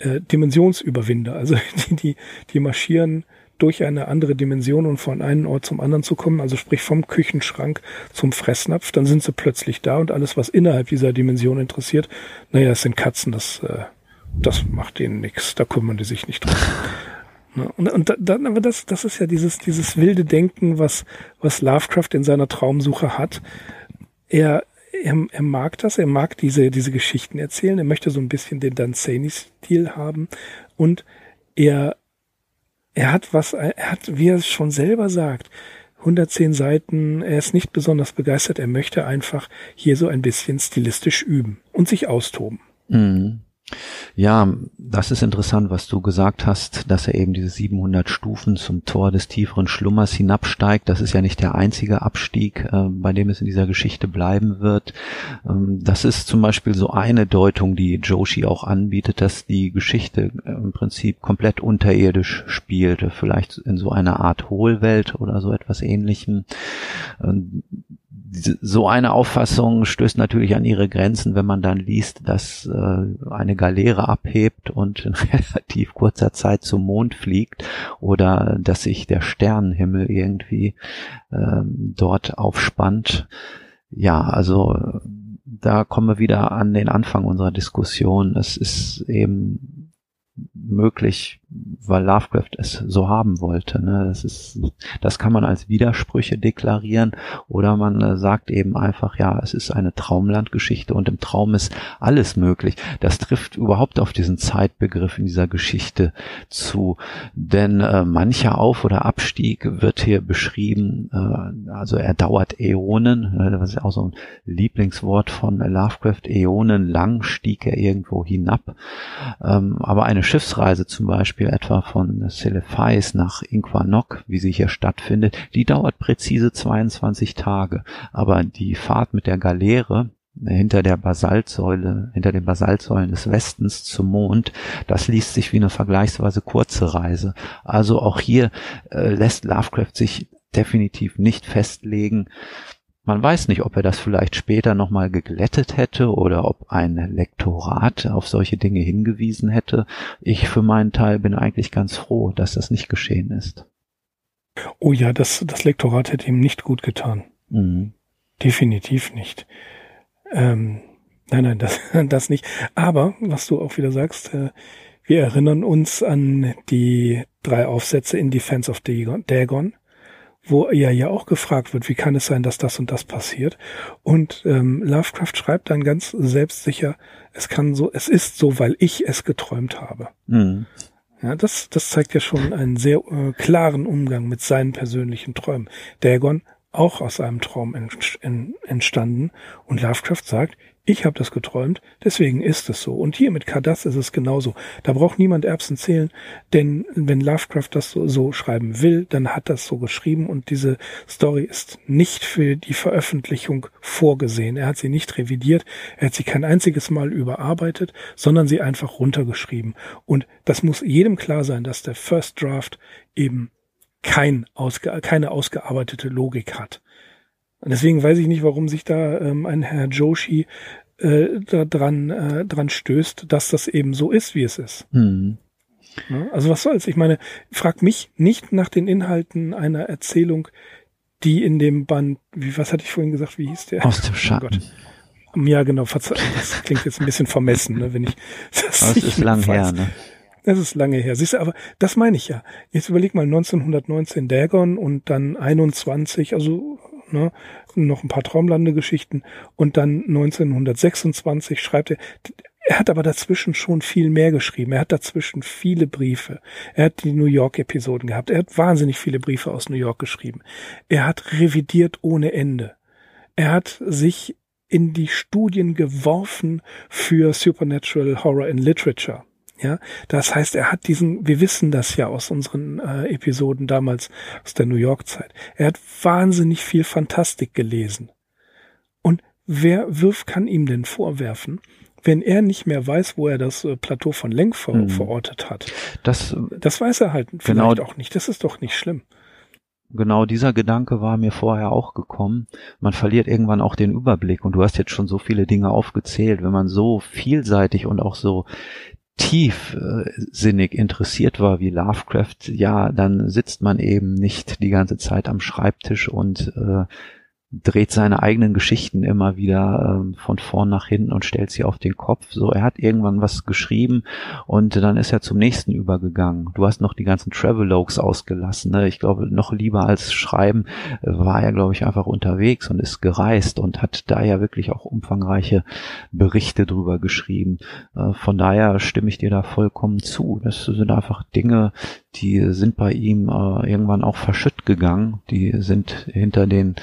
äh, Dimensionsüberwinder. Also die, die, die marschieren durch eine andere Dimension und von einem Ort zum anderen zu kommen, also sprich vom Küchenschrank zum Fressnapf, dann sind sie plötzlich da und alles, was innerhalb dieser Dimension interessiert, naja, es sind Katzen, das, äh, das macht denen nichts, da kümmern die sich nicht drum. Ne, und, und dann, aber das, das ist ja dieses, dieses wilde Denken, was, was Lovecraft in seiner Traumsuche hat. Er, er, er mag das, er mag diese, diese Geschichten erzählen, er möchte so ein bisschen den Danzani-Stil haben und er, er hat was, er hat, wie er es schon selber sagt, 110 Seiten, er ist nicht besonders begeistert, er möchte einfach hier so ein bisschen stilistisch üben und sich austoben. Mhm. Ja, das ist interessant, was du gesagt hast, dass er eben diese 700 Stufen zum Tor des tieferen Schlummers hinabsteigt. Das ist ja nicht der einzige Abstieg, äh, bei dem es in dieser Geschichte bleiben wird. Ähm, das ist zum Beispiel so eine Deutung, die Joshi auch anbietet, dass die Geschichte äh, im Prinzip komplett unterirdisch spielte, vielleicht in so einer Art Hohlwelt oder so etwas ähnlichem. Ähm, so eine Auffassung stößt natürlich an ihre Grenzen, wenn man dann liest, dass äh, eine Galeere abhebt und in relativ kurzer Zeit zum Mond fliegt oder dass sich der Sternenhimmel irgendwie ähm, dort aufspannt. Ja, also da kommen wir wieder an den Anfang unserer Diskussion. Es ist eben möglich, weil Lovecraft es so haben wollte. Ne? Das ist, das kann man als Widersprüche deklarieren oder man äh, sagt eben einfach, ja, es ist eine Traumlandgeschichte und im Traum ist alles möglich. Das trifft überhaupt auf diesen Zeitbegriff in dieser Geschichte zu, denn äh, mancher Auf- oder Abstieg wird hier beschrieben, äh, also er dauert Äonen, äh, das ist auch so ein Lieblingswort von Lovecraft, Äonen lang stieg er irgendwo hinab, ähm, aber eine Schiffsreise zum Beispiel etwa von Celefais nach Inquanok, wie sie hier stattfindet, die dauert präzise 22 Tage. Aber die Fahrt mit der Galeere hinter der Basaltsäule, hinter den Basaltsäulen des Westens zum Mond, das liest sich wie eine vergleichsweise kurze Reise. Also auch hier äh, lässt Lovecraft sich definitiv nicht festlegen, man weiß nicht, ob er das vielleicht später nochmal geglättet hätte oder ob ein Lektorat auf solche Dinge hingewiesen hätte. Ich für meinen Teil bin eigentlich ganz froh, dass das nicht geschehen ist. Oh ja, das, das Lektorat hätte ihm nicht gut getan. Mhm. Definitiv nicht. Ähm, nein, nein, das, das nicht. Aber, was du auch wieder sagst, äh, wir erinnern uns an die drei Aufsätze in Defense of Dagon wo er ja auch gefragt wird, wie kann es sein, dass das und das passiert? Und ähm, Lovecraft schreibt dann ganz selbstsicher, es kann so, es ist so, weil ich es geträumt habe. Mhm. Ja, das, das zeigt ja schon einen sehr äh, klaren Umgang mit seinen persönlichen Träumen. Dagon auch aus einem Traum entstanden und Lovecraft sagt, ich habe das geträumt, deswegen ist es so. Und hier mit Kadath ist es genauso. Da braucht niemand Erbsen zählen, denn wenn Lovecraft das so, so, schreiben will, dann hat das so geschrieben und diese Story ist nicht für die Veröffentlichung vorgesehen. Er hat sie nicht revidiert, er hat sie kein einziges Mal überarbeitet, sondern sie einfach runtergeschrieben. Und das muss jedem klar sein, dass der First Draft eben kein ausge keine ausgearbeitete Logik hat. Und deswegen weiß ich nicht, warum sich da ähm, ein Herr Joshi äh, da dran, äh, dran stößt, dass das eben so ist, wie es ist. Mhm. Ja, also was soll's? Ich meine, frag mich nicht nach den Inhalten einer Erzählung, die in dem Band, wie, was hatte ich vorhin gesagt, wie hieß der? Aus dem Schatten. Oh ja, genau, das klingt jetzt ein bisschen vermessen, ne, wenn ich das, das ist lang weiß. her, ne? Das ist lange her. Siehst du, aber das meine ich ja. Jetzt überleg mal 1919 Dagon und dann 21, also ne, noch ein paar Traumlandegeschichten und dann 1926 schreibt er, er hat aber dazwischen schon viel mehr geschrieben. Er hat dazwischen viele Briefe. Er hat die New York-Episoden gehabt. Er hat wahnsinnig viele Briefe aus New York geschrieben. Er hat revidiert ohne Ende. Er hat sich in die Studien geworfen für Supernatural Horror in Literature. Ja, das heißt, er hat diesen, wir wissen das ja aus unseren äh, Episoden damals aus der New York Zeit. Er hat wahnsinnig viel Fantastik gelesen. Und wer wirft kann ihm denn vorwerfen, wenn er nicht mehr weiß, wo er das äh, Plateau von Lenk ver mhm. verortet hat? Das, das weiß er halt genau, vielleicht auch nicht. Das ist doch nicht schlimm. Genau dieser Gedanke war mir vorher auch gekommen. Man verliert irgendwann auch den Überblick und du hast jetzt schon so viele Dinge aufgezählt. Wenn man so vielseitig und auch so tiefsinnig interessiert war wie Lovecraft, ja, dann sitzt man eben nicht die ganze Zeit am Schreibtisch und äh, dreht seine eigenen Geschichten immer wieder ähm, von vorn nach hinten und stellt sie auf den Kopf. So, er hat irgendwann was geschrieben und dann ist er zum nächsten übergegangen. Du hast noch die ganzen Travelogues ausgelassen. Ne? Ich glaube, noch lieber als Schreiben äh, war er, glaube ich, einfach unterwegs und ist gereist und hat da ja wirklich auch umfangreiche Berichte drüber geschrieben. Äh, von daher stimme ich dir da vollkommen zu. Das sind einfach Dinge, die sind bei ihm äh, irgendwann auch verschütt gegangen. Die sind hinter den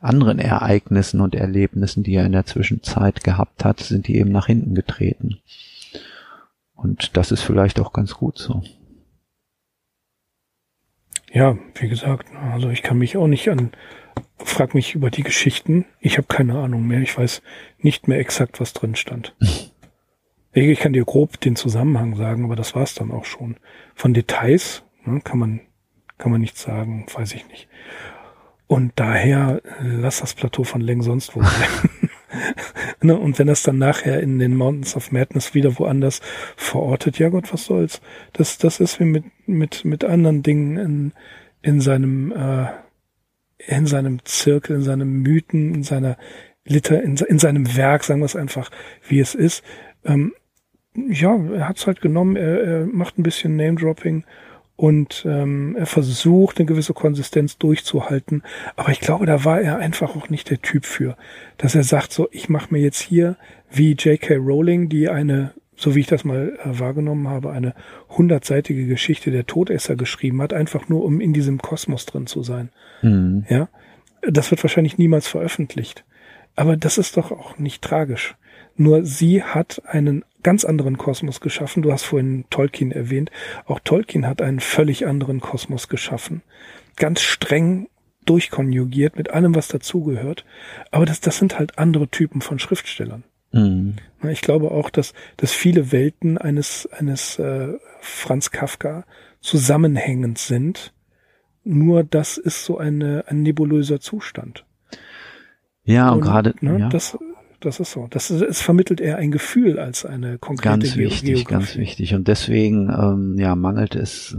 anderen Ereignissen und Erlebnissen, die er in der Zwischenzeit gehabt hat, sind die eben nach hinten getreten. Und das ist vielleicht auch ganz gut so. Ja, wie gesagt, also ich kann mich auch nicht an, frag mich über die Geschichten. Ich habe keine Ahnung mehr. Ich weiß nicht mehr exakt, was drin stand. Ich kann dir grob den Zusammenhang sagen, aber das war's dann auch schon. Von Details ne, kann man kann man nichts sagen, weiß ich nicht. Und daher lass das Plateau von Leng sonst wo sein. ne, und wenn das dann nachher in den Mountains of Madness wieder woanders verortet, ja Gott, was soll's? Das, das ist wie mit, mit, mit anderen Dingen in, in seinem, äh, in seinem Zirkel, in seinem Mythen, in seiner Liter, in, in seinem Werk, sagen wir es einfach, wie es ist. Ähm, ja, er hat's halt genommen, er, er macht ein bisschen Name-Dropping und ähm, er versucht eine gewisse Konsistenz durchzuhalten. Aber ich glaube, da war er einfach auch nicht der Typ für, dass er sagt, so, ich mache mir jetzt hier wie J.K. Rowling, die eine, so wie ich das mal äh, wahrgenommen habe, eine hundertseitige Geschichte der Todesser geschrieben hat, einfach nur um in diesem Kosmos drin zu sein. Mhm. Ja, das wird wahrscheinlich niemals veröffentlicht. Aber das ist doch auch nicht tragisch. Nur sie hat einen ganz anderen Kosmos geschaffen. Du hast vorhin Tolkien erwähnt. Auch Tolkien hat einen völlig anderen Kosmos geschaffen. Ganz streng durchkonjugiert mit allem, was dazugehört. Aber das, das sind halt andere Typen von Schriftstellern. Mhm. Ich glaube auch, dass, dass viele Welten eines, eines äh, Franz Kafka zusammenhängend sind. Nur das ist so eine, ein nebulöser Zustand. Ja, und, und gerade ne, ja. das das ist so. Das ist, es vermittelt eher ein Gefühl als eine konkrete Ganz wichtig, Geografie. ganz wichtig. Und deswegen ähm, ja, mangelt es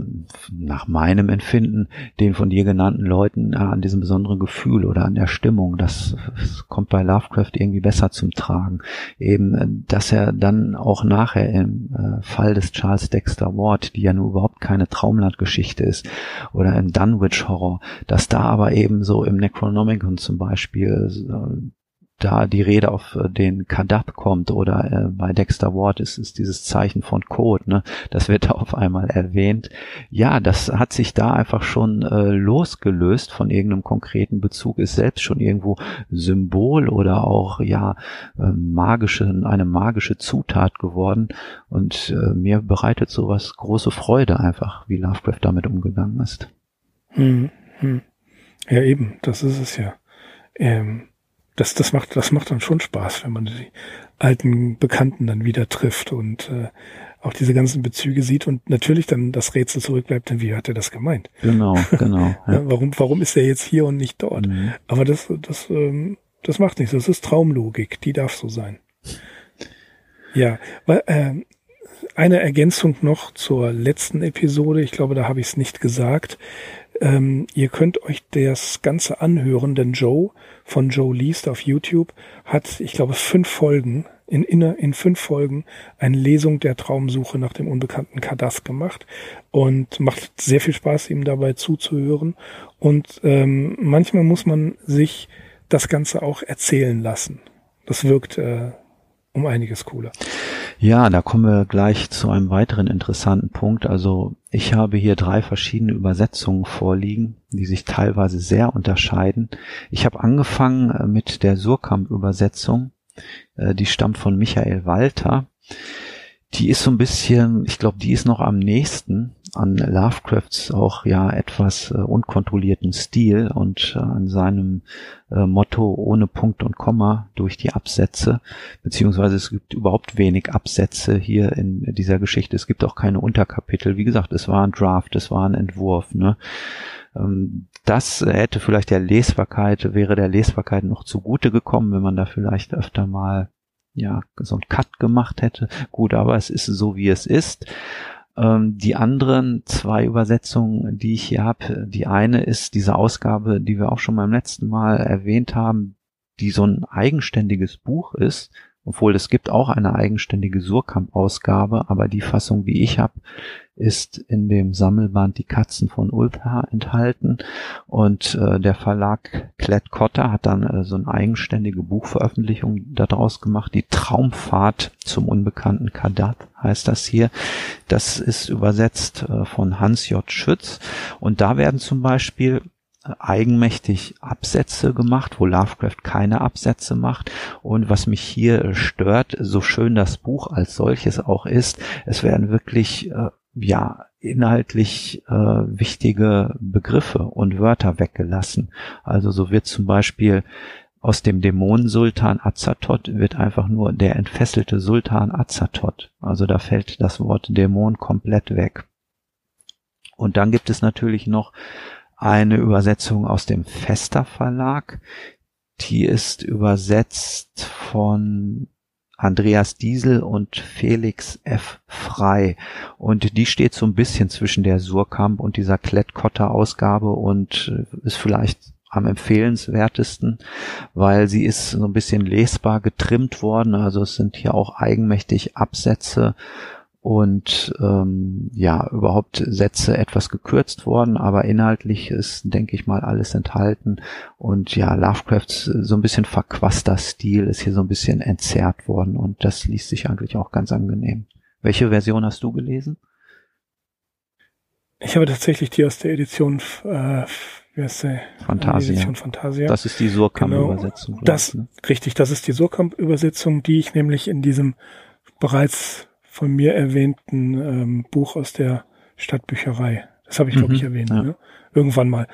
nach meinem Empfinden den von dir genannten Leuten äh, an diesem besonderen Gefühl oder an der Stimmung. Das, das kommt bei Lovecraft irgendwie besser zum Tragen. Eben, äh, dass er dann auch nachher im äh, Fall des Charles Dexter Ward, die ja nur überhaupt keine Traumlandgeschichte ist, oder im Dunwich Horror, dass da aber eben so im Necronomicon zum Beispiel äh, da die Rede auf äh, den Kadab kommt oder äh, bei Dexter Ward ist, ist dieses Zeichen von Code, ne? Das wird da auf einmal erwähnt. Ja, das hat sich da einfach schon äh, losgelöst von irgendeinem konkreten Bezug, ist selbst schon irgendwo Symbol oder auch ja äh, magische, eine magische Zutat geworden. Und äh, mir bereitet sowas große Freude einfach, wie Lovecraft damit umgegangen ist. Hm, hm. Ja, eben, das ist es ja. Ähm das, das macht, das macht dann schon Spaß, wenn man die alten Bekannten dann wieder trifft und äh, auch diese ganzen Bezüge sieht und natürlich dann das Rätsel zurückbleibt, denn wie hat er das gemeint? Genau, genau. Ja. warum, warum ist er jetzt hier und nicht dort? Mhm. Aber das, das, ähm, das macht nichts. Das ist Traumlogik. Die darf so sein. Ja, weil, äh, eine Ergänzung noch zur letzten Episode. Ich glaube, da habe ich es nicht gesagt. Ähm, ihr könnt euch das Ganze anhören, denn Joe von Joe Least auf YouTube hat, ich glaube, fünf Folgen, in, in, in fünf Folgen eine Lesung der Traumsuche nach dem unbekannten Kadas gemacht und macht sehr viel Spaß, ihm dabei zuzuhören. Und ähm, manchmal muss man sich das Ganze auch erzählen lassen. Das wirkt äh, um einiges cooler. Ja, da kommen wir gleich zu einem weiteren interessanten Punkt. Also ich habe hier drei verschiedene Übersetzungen vorliegen, die sich teilweise sehr unterscheiden. Ich habe angefangen äh, mit der Surkamp-Übersetzung. Äh, die stammt von Michael Walter. Die ist so ein bisschen, ich glaube, die ist noch am nächsten an Lovecrafts auch ja etwas äh, unkontrollierten Stil und äh, an seinem äh, Motto ohne Punkt und Komma durch die Absätze, beziehungsweise es gibt überhaupt wenig Absätze hier in dieser Geschichte. Es gibt auch keine Unterkapitel. Wie gesagt, es war ein Draft, es war ein Entwurf. Ne? Ähm, das hätte vielleicht der Lesbarkeit, wäre der Lesbarkeit noch zugute gekommen, wenn man da vielleicht öfter mal ja, so ein Cut gemacht hätte. Gut, aber es ist so, wie es ist. Ähm, die anderen zwei Übersetzungen, die ich hier habe, die eine ist diese Ausgabe, die wir auch schon beim letzten Mal erwähnt haben, die so ein eigenständiges Buch ist, obwohl es gibt auch eine eigenständige Surkamp-Ausgabe, aber die Fassung, die ich habe, ist in dem Sammelband Die Katzen von Ultha enthalten und äh, der Verlag Klett Cotta hat dann äh, so eine eigenständige Buchveröffentlichung daraus gemacht, die Traumfahrt zum unbekannten Kadat heißt das hier. Das ist übersetzt äh, von Hans J. Schütz und da werden zum Beispiel eigenmächtig Absätze gemacht, wo Lovecraft keine Absätze macht. Und was mich hier äh, stört, so schön das Buch als solches auch ist, es werden wirklich äh, ja inhaltlich äh, wichtige Begriffe und Wörter weggelassen. Also so wird zum Beispiel aus dem Dämonensultan Azatot wird einfach nur der entfesselte Sultan Azatot. Also da fällt das Wort Dämon komplett weg. Und dann gibt es natürlich noch eine Übersetzung aus dem Fester Verlag. Die ist übersetzt von Andreas Diesel und Felix F. Frei. Und die steht so ein bisschen zwischen der Surkamp und dieser Klettkotter Ausgabe und äh, ist vielleicht am empfehlenswertesten, weil sie ist so ein bisschen lesbar getrimmt worden. Also es sind hier auch eigenmächtig Absätze und ähm, ja, überhaupt Sätze etwas gekürzt worden, aber inhaltlich ist, denke ich mal, alles enthalten. Und ja, Lovecrafts so ein bisschen verquaster Stil ist hier so ein bisschen entzerrt worden und das liest sich eigentlich auch ganz angenehm. Welche Version hast du gelesen? Ich habe tatsächlich die aus der Edition äh, wie heißt die? Fantasia. Edition Fantasia. Das ist die Surkamp-Übersetzung. Genau. Das, ne? richtig, das ist die Surkamp-Übersetzung, die ich nämlich in diesem bereits von mir erwähnten ähm, Buch aus der Stadtbücherei. Das habe ich, glaube ich, mhm, erwähnt. Ja. Ne? Irgendwann mal.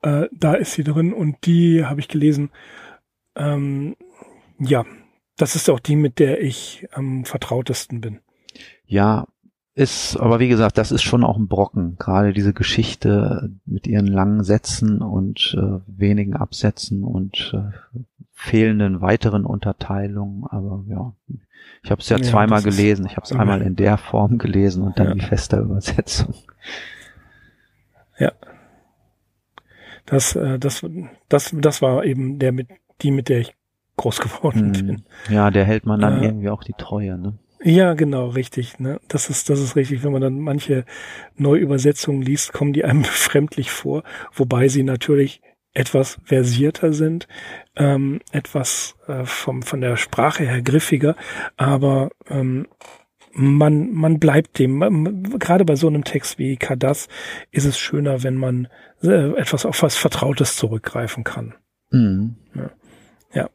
Äh, da ist sie drin und die habe ich gelesen. Ähm, ja, das ist auch die, mit der ich am vertrautesten bin. Ja, ist, aber wie gesagt, das ist schon auch ein Brocken. Gerade diese Geschichte mit ihren langen Sätzen und äh, wenigen Absätzen und äh, fehlenden weiteren Unterteilungen. Aber ja, ich habe es ja, ja zweimal gelesen. Ich habe es einmal in der Form gelesen und dann ja. die feste Übersetzung. Ja. Das, äh, das, das, das war eben der mit die, mit der ich groß geworden hm. bin. Ja, der hält man dann äh, irgendwie auch die Treue, ne? Ja, genau, richtig. Ne? Das ist, das ist richtig. Wenn man dann manche Neuübersetzungen liest, kommen die einem befremdlich vor, wobei sie natürlich etwas versierter sind, ähm, etwas äh, vom, von der Sprache her griffiger, aber ähm, man, man bleibt dem, man, gerade bei so einem Text wie Kadas ist es schöner, wenn man äh, etwas auf was Vertrautes zurückgreifen kann. Mhm. Ja. ja.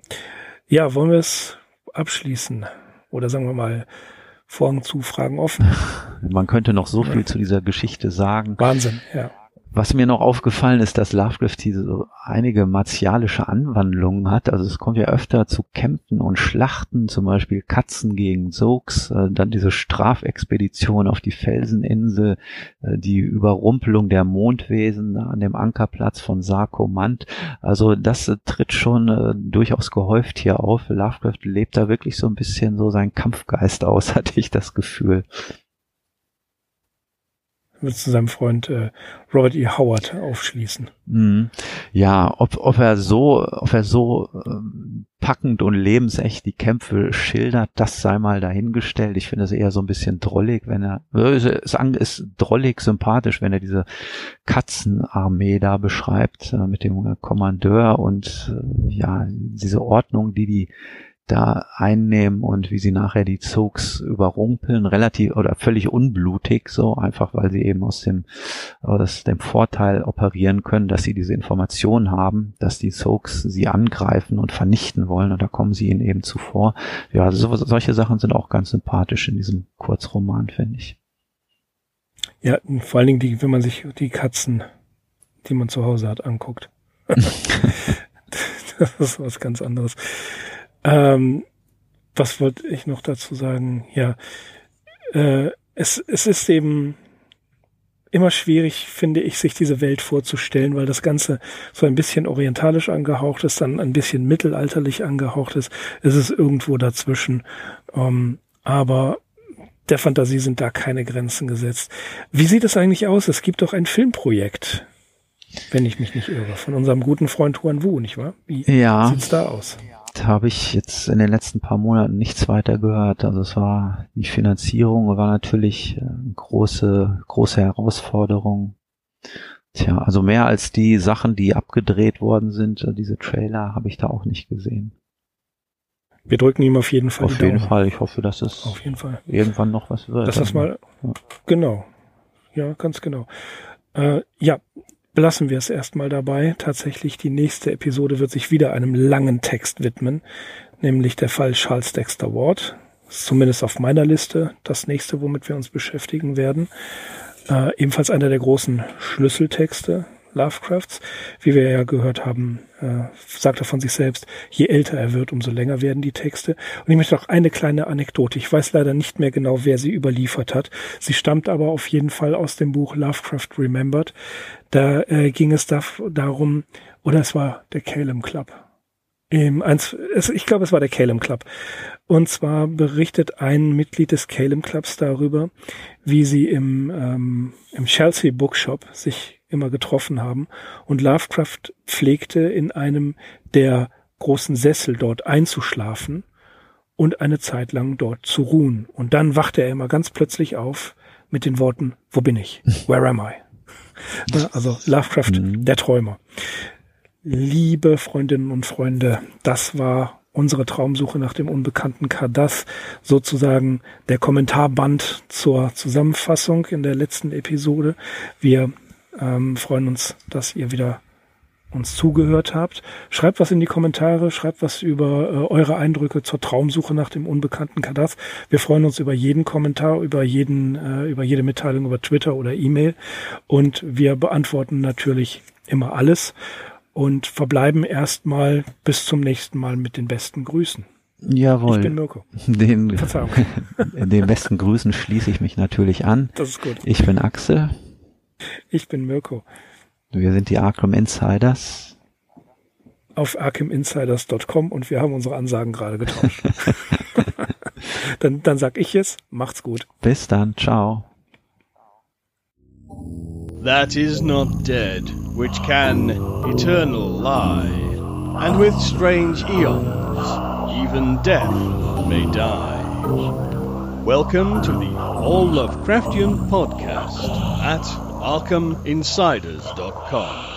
Ja, wollen wir es abschließen? Oder sagen wir mal, Vorhang zu, Fragen offen. Man könnte noch so viel zu dieser Geschichte sagen. Wahnsinn, ja. Was mir noch aufgefallen ist, dass Lovecraft diese so einige martialische Anwandlungen hat. Also es kommt ja öfter zu Kämpfen und Schlachten, zum Beispiel Katzen gegen Zogs, äh, dann diese Strafexpedition auf die Felseninsel, äh, die Überrumpelung der Mondwesen an dem Ankerplatz von Sarkomant. Also das äh, tritt schon durchaus gehäuft hier auf. Lovecraft lebt da wirklich so ein bisschen so sein Kampfgeist aus, hatte ich das Gefühl zu seinem Freund äh, Robert E. Howard aufschließen. Mhm. Ja, ob, ob er so, ob er so ähm, packend und lebensecht die Kämpfe schildert, das sei mal dahingestellt. Ich finde es eher so ein bisschen drollig, wenn er, es ist drollig sympathisch, wenn er diese Katzenarmee da beschreibt äh, mit dem Kommandeur und äh, ja, diese Ordnung, die die da einnehmen und wie sie nachher die Zugs überrumpeln, relativ oder völlig unblutig, so einfach weil sie eben aus dem, aus dem Vorteil operieren können, dass sie diese Information haben, dass die Zugs sie angreifen und vernichten wollen und da kommen sie ihnen eben zuvor. Ja, so, solche Sachen sind auch ganz sympathisch in diesem Kurzroman, finde ich. Ja, vor allen Dingen die, wenn man sich die Katzen, die man zu Hause hat, anguckt. das ist was ganz anderes. Ähm, was wollte ich noch dazu sagen? Ja, äh, es, es ist eben immer schwierig, finde ich, sich diese Welt vorzustellen, weil das Ganze so ein bisschen orientalisch angehaucht ist, dann ein bisschen mittelalterlich angehaucht ist. Es ist irgendwo dazwischen. Ähm, aber der Fantasie sind da keine Grenzen gesetzt. Wie sieht es eigentlich aus? Es gibt doch ein Filmprojekt, wenn ich mich nicht irre, von unserem guten Freund Huan Wu, nicht wahr? Wie ja. sieht's da aus? Habe ich jetzt in den letzten paar Monaten nichts weiter gehört. Also es war, die Finanzierung war natürlich eine äh, große, große Herausforderung. Tja, also mehr als die Sachen, die abgedreht worden sind, äh, diese Trailer, habe ich da auch nicht gesehen. Wir drücken ihm auf jeden Fall. Auf jeden Daumen. Fall. Ich hoffe, dass es auf jeden Fall. irgendwann noch was wird. Dass das mal, ja. genau. Ja, ganz genau. Äh, ja, belassen wir es erstmal dabei. Tatsächlich, die nächste Episode wird sich wieder einem langen Text widmen, nämlich der Fall Charles Dexter Ward. zumindest auf meiner Liste das nächste, womit wir uns beschäftigen werden. Äh, ebenfalls einer der großen Schlüsseltexte Lovecrafts. Wie wir ja gehört haben, äh, sagt er von sich selbst, je älter er wird, umso länger werden die Texte. Und ich möchte noch eine kleine Anekdote. Ich weiß leider nicht mehr genau, wer sie überliefert hat. Sie stammt aber auf jeden Fall aus dem Buch Lovecraft Remembered. Da äh, ging es da, darum, oder es war der Calem Club. Ähm, eins, es, ich glaube, es war der Calem Club. Und zwar berichtet ein Mitglied des Calem Clubs darüber, wie sie im, ähm, im Chelsea Bookshop sich immer getroffen haben. Und Lovecraft pflegte in einem der großen Sessel dort einzuschlafen und eine Zeit lang dort zu ruhen. Und dann wachte er immer ganz plötzlich auf mit den Worten, wo bin ich? Where am I? Also Lovecraft, mhm. der Träumer. Liebe Freundinnen und Freunde, das war unsere Traumsuche nach dem unbekannten Kardath, sozusagen der Kommentarband zur Zusammenfassung in der letzten Episode. Wir ähm, freuen uns, dass ihr wieder uns zugehört habt. Schreibt was in die Kommentare, schreibt was über äh, eure Eindrücke zur Traumsuche nach dem unbekannten Kadath. Wir freuen uns über jeden Kommentar, über jeden, äh, über jede Mitteilung über Twitter oder E-Mail und wir beantworten natürlich immer alles und verbleiben erstmal bis zum nächsten Mal mit den besten Grüßen. Jawohl. Ich bin Mirko. Den, Verzeihung. den besten Grüßen schließe ich mich natürlich an. Das ist gut. Ich bin Axel. Ich bin Mirko. Wir sind die Arkham Insiders. Auf arkhaminsiders.com und wir haben unsere Ansagen gerade getauscht. dann, dann sag ich es. Macht's gut. Bis dann. Ciao. that is not dead, which can eternal lie, and with strange eons, even death may die. Welcome to the All Lovecraftian Podcast at ArkhamInsiders.com.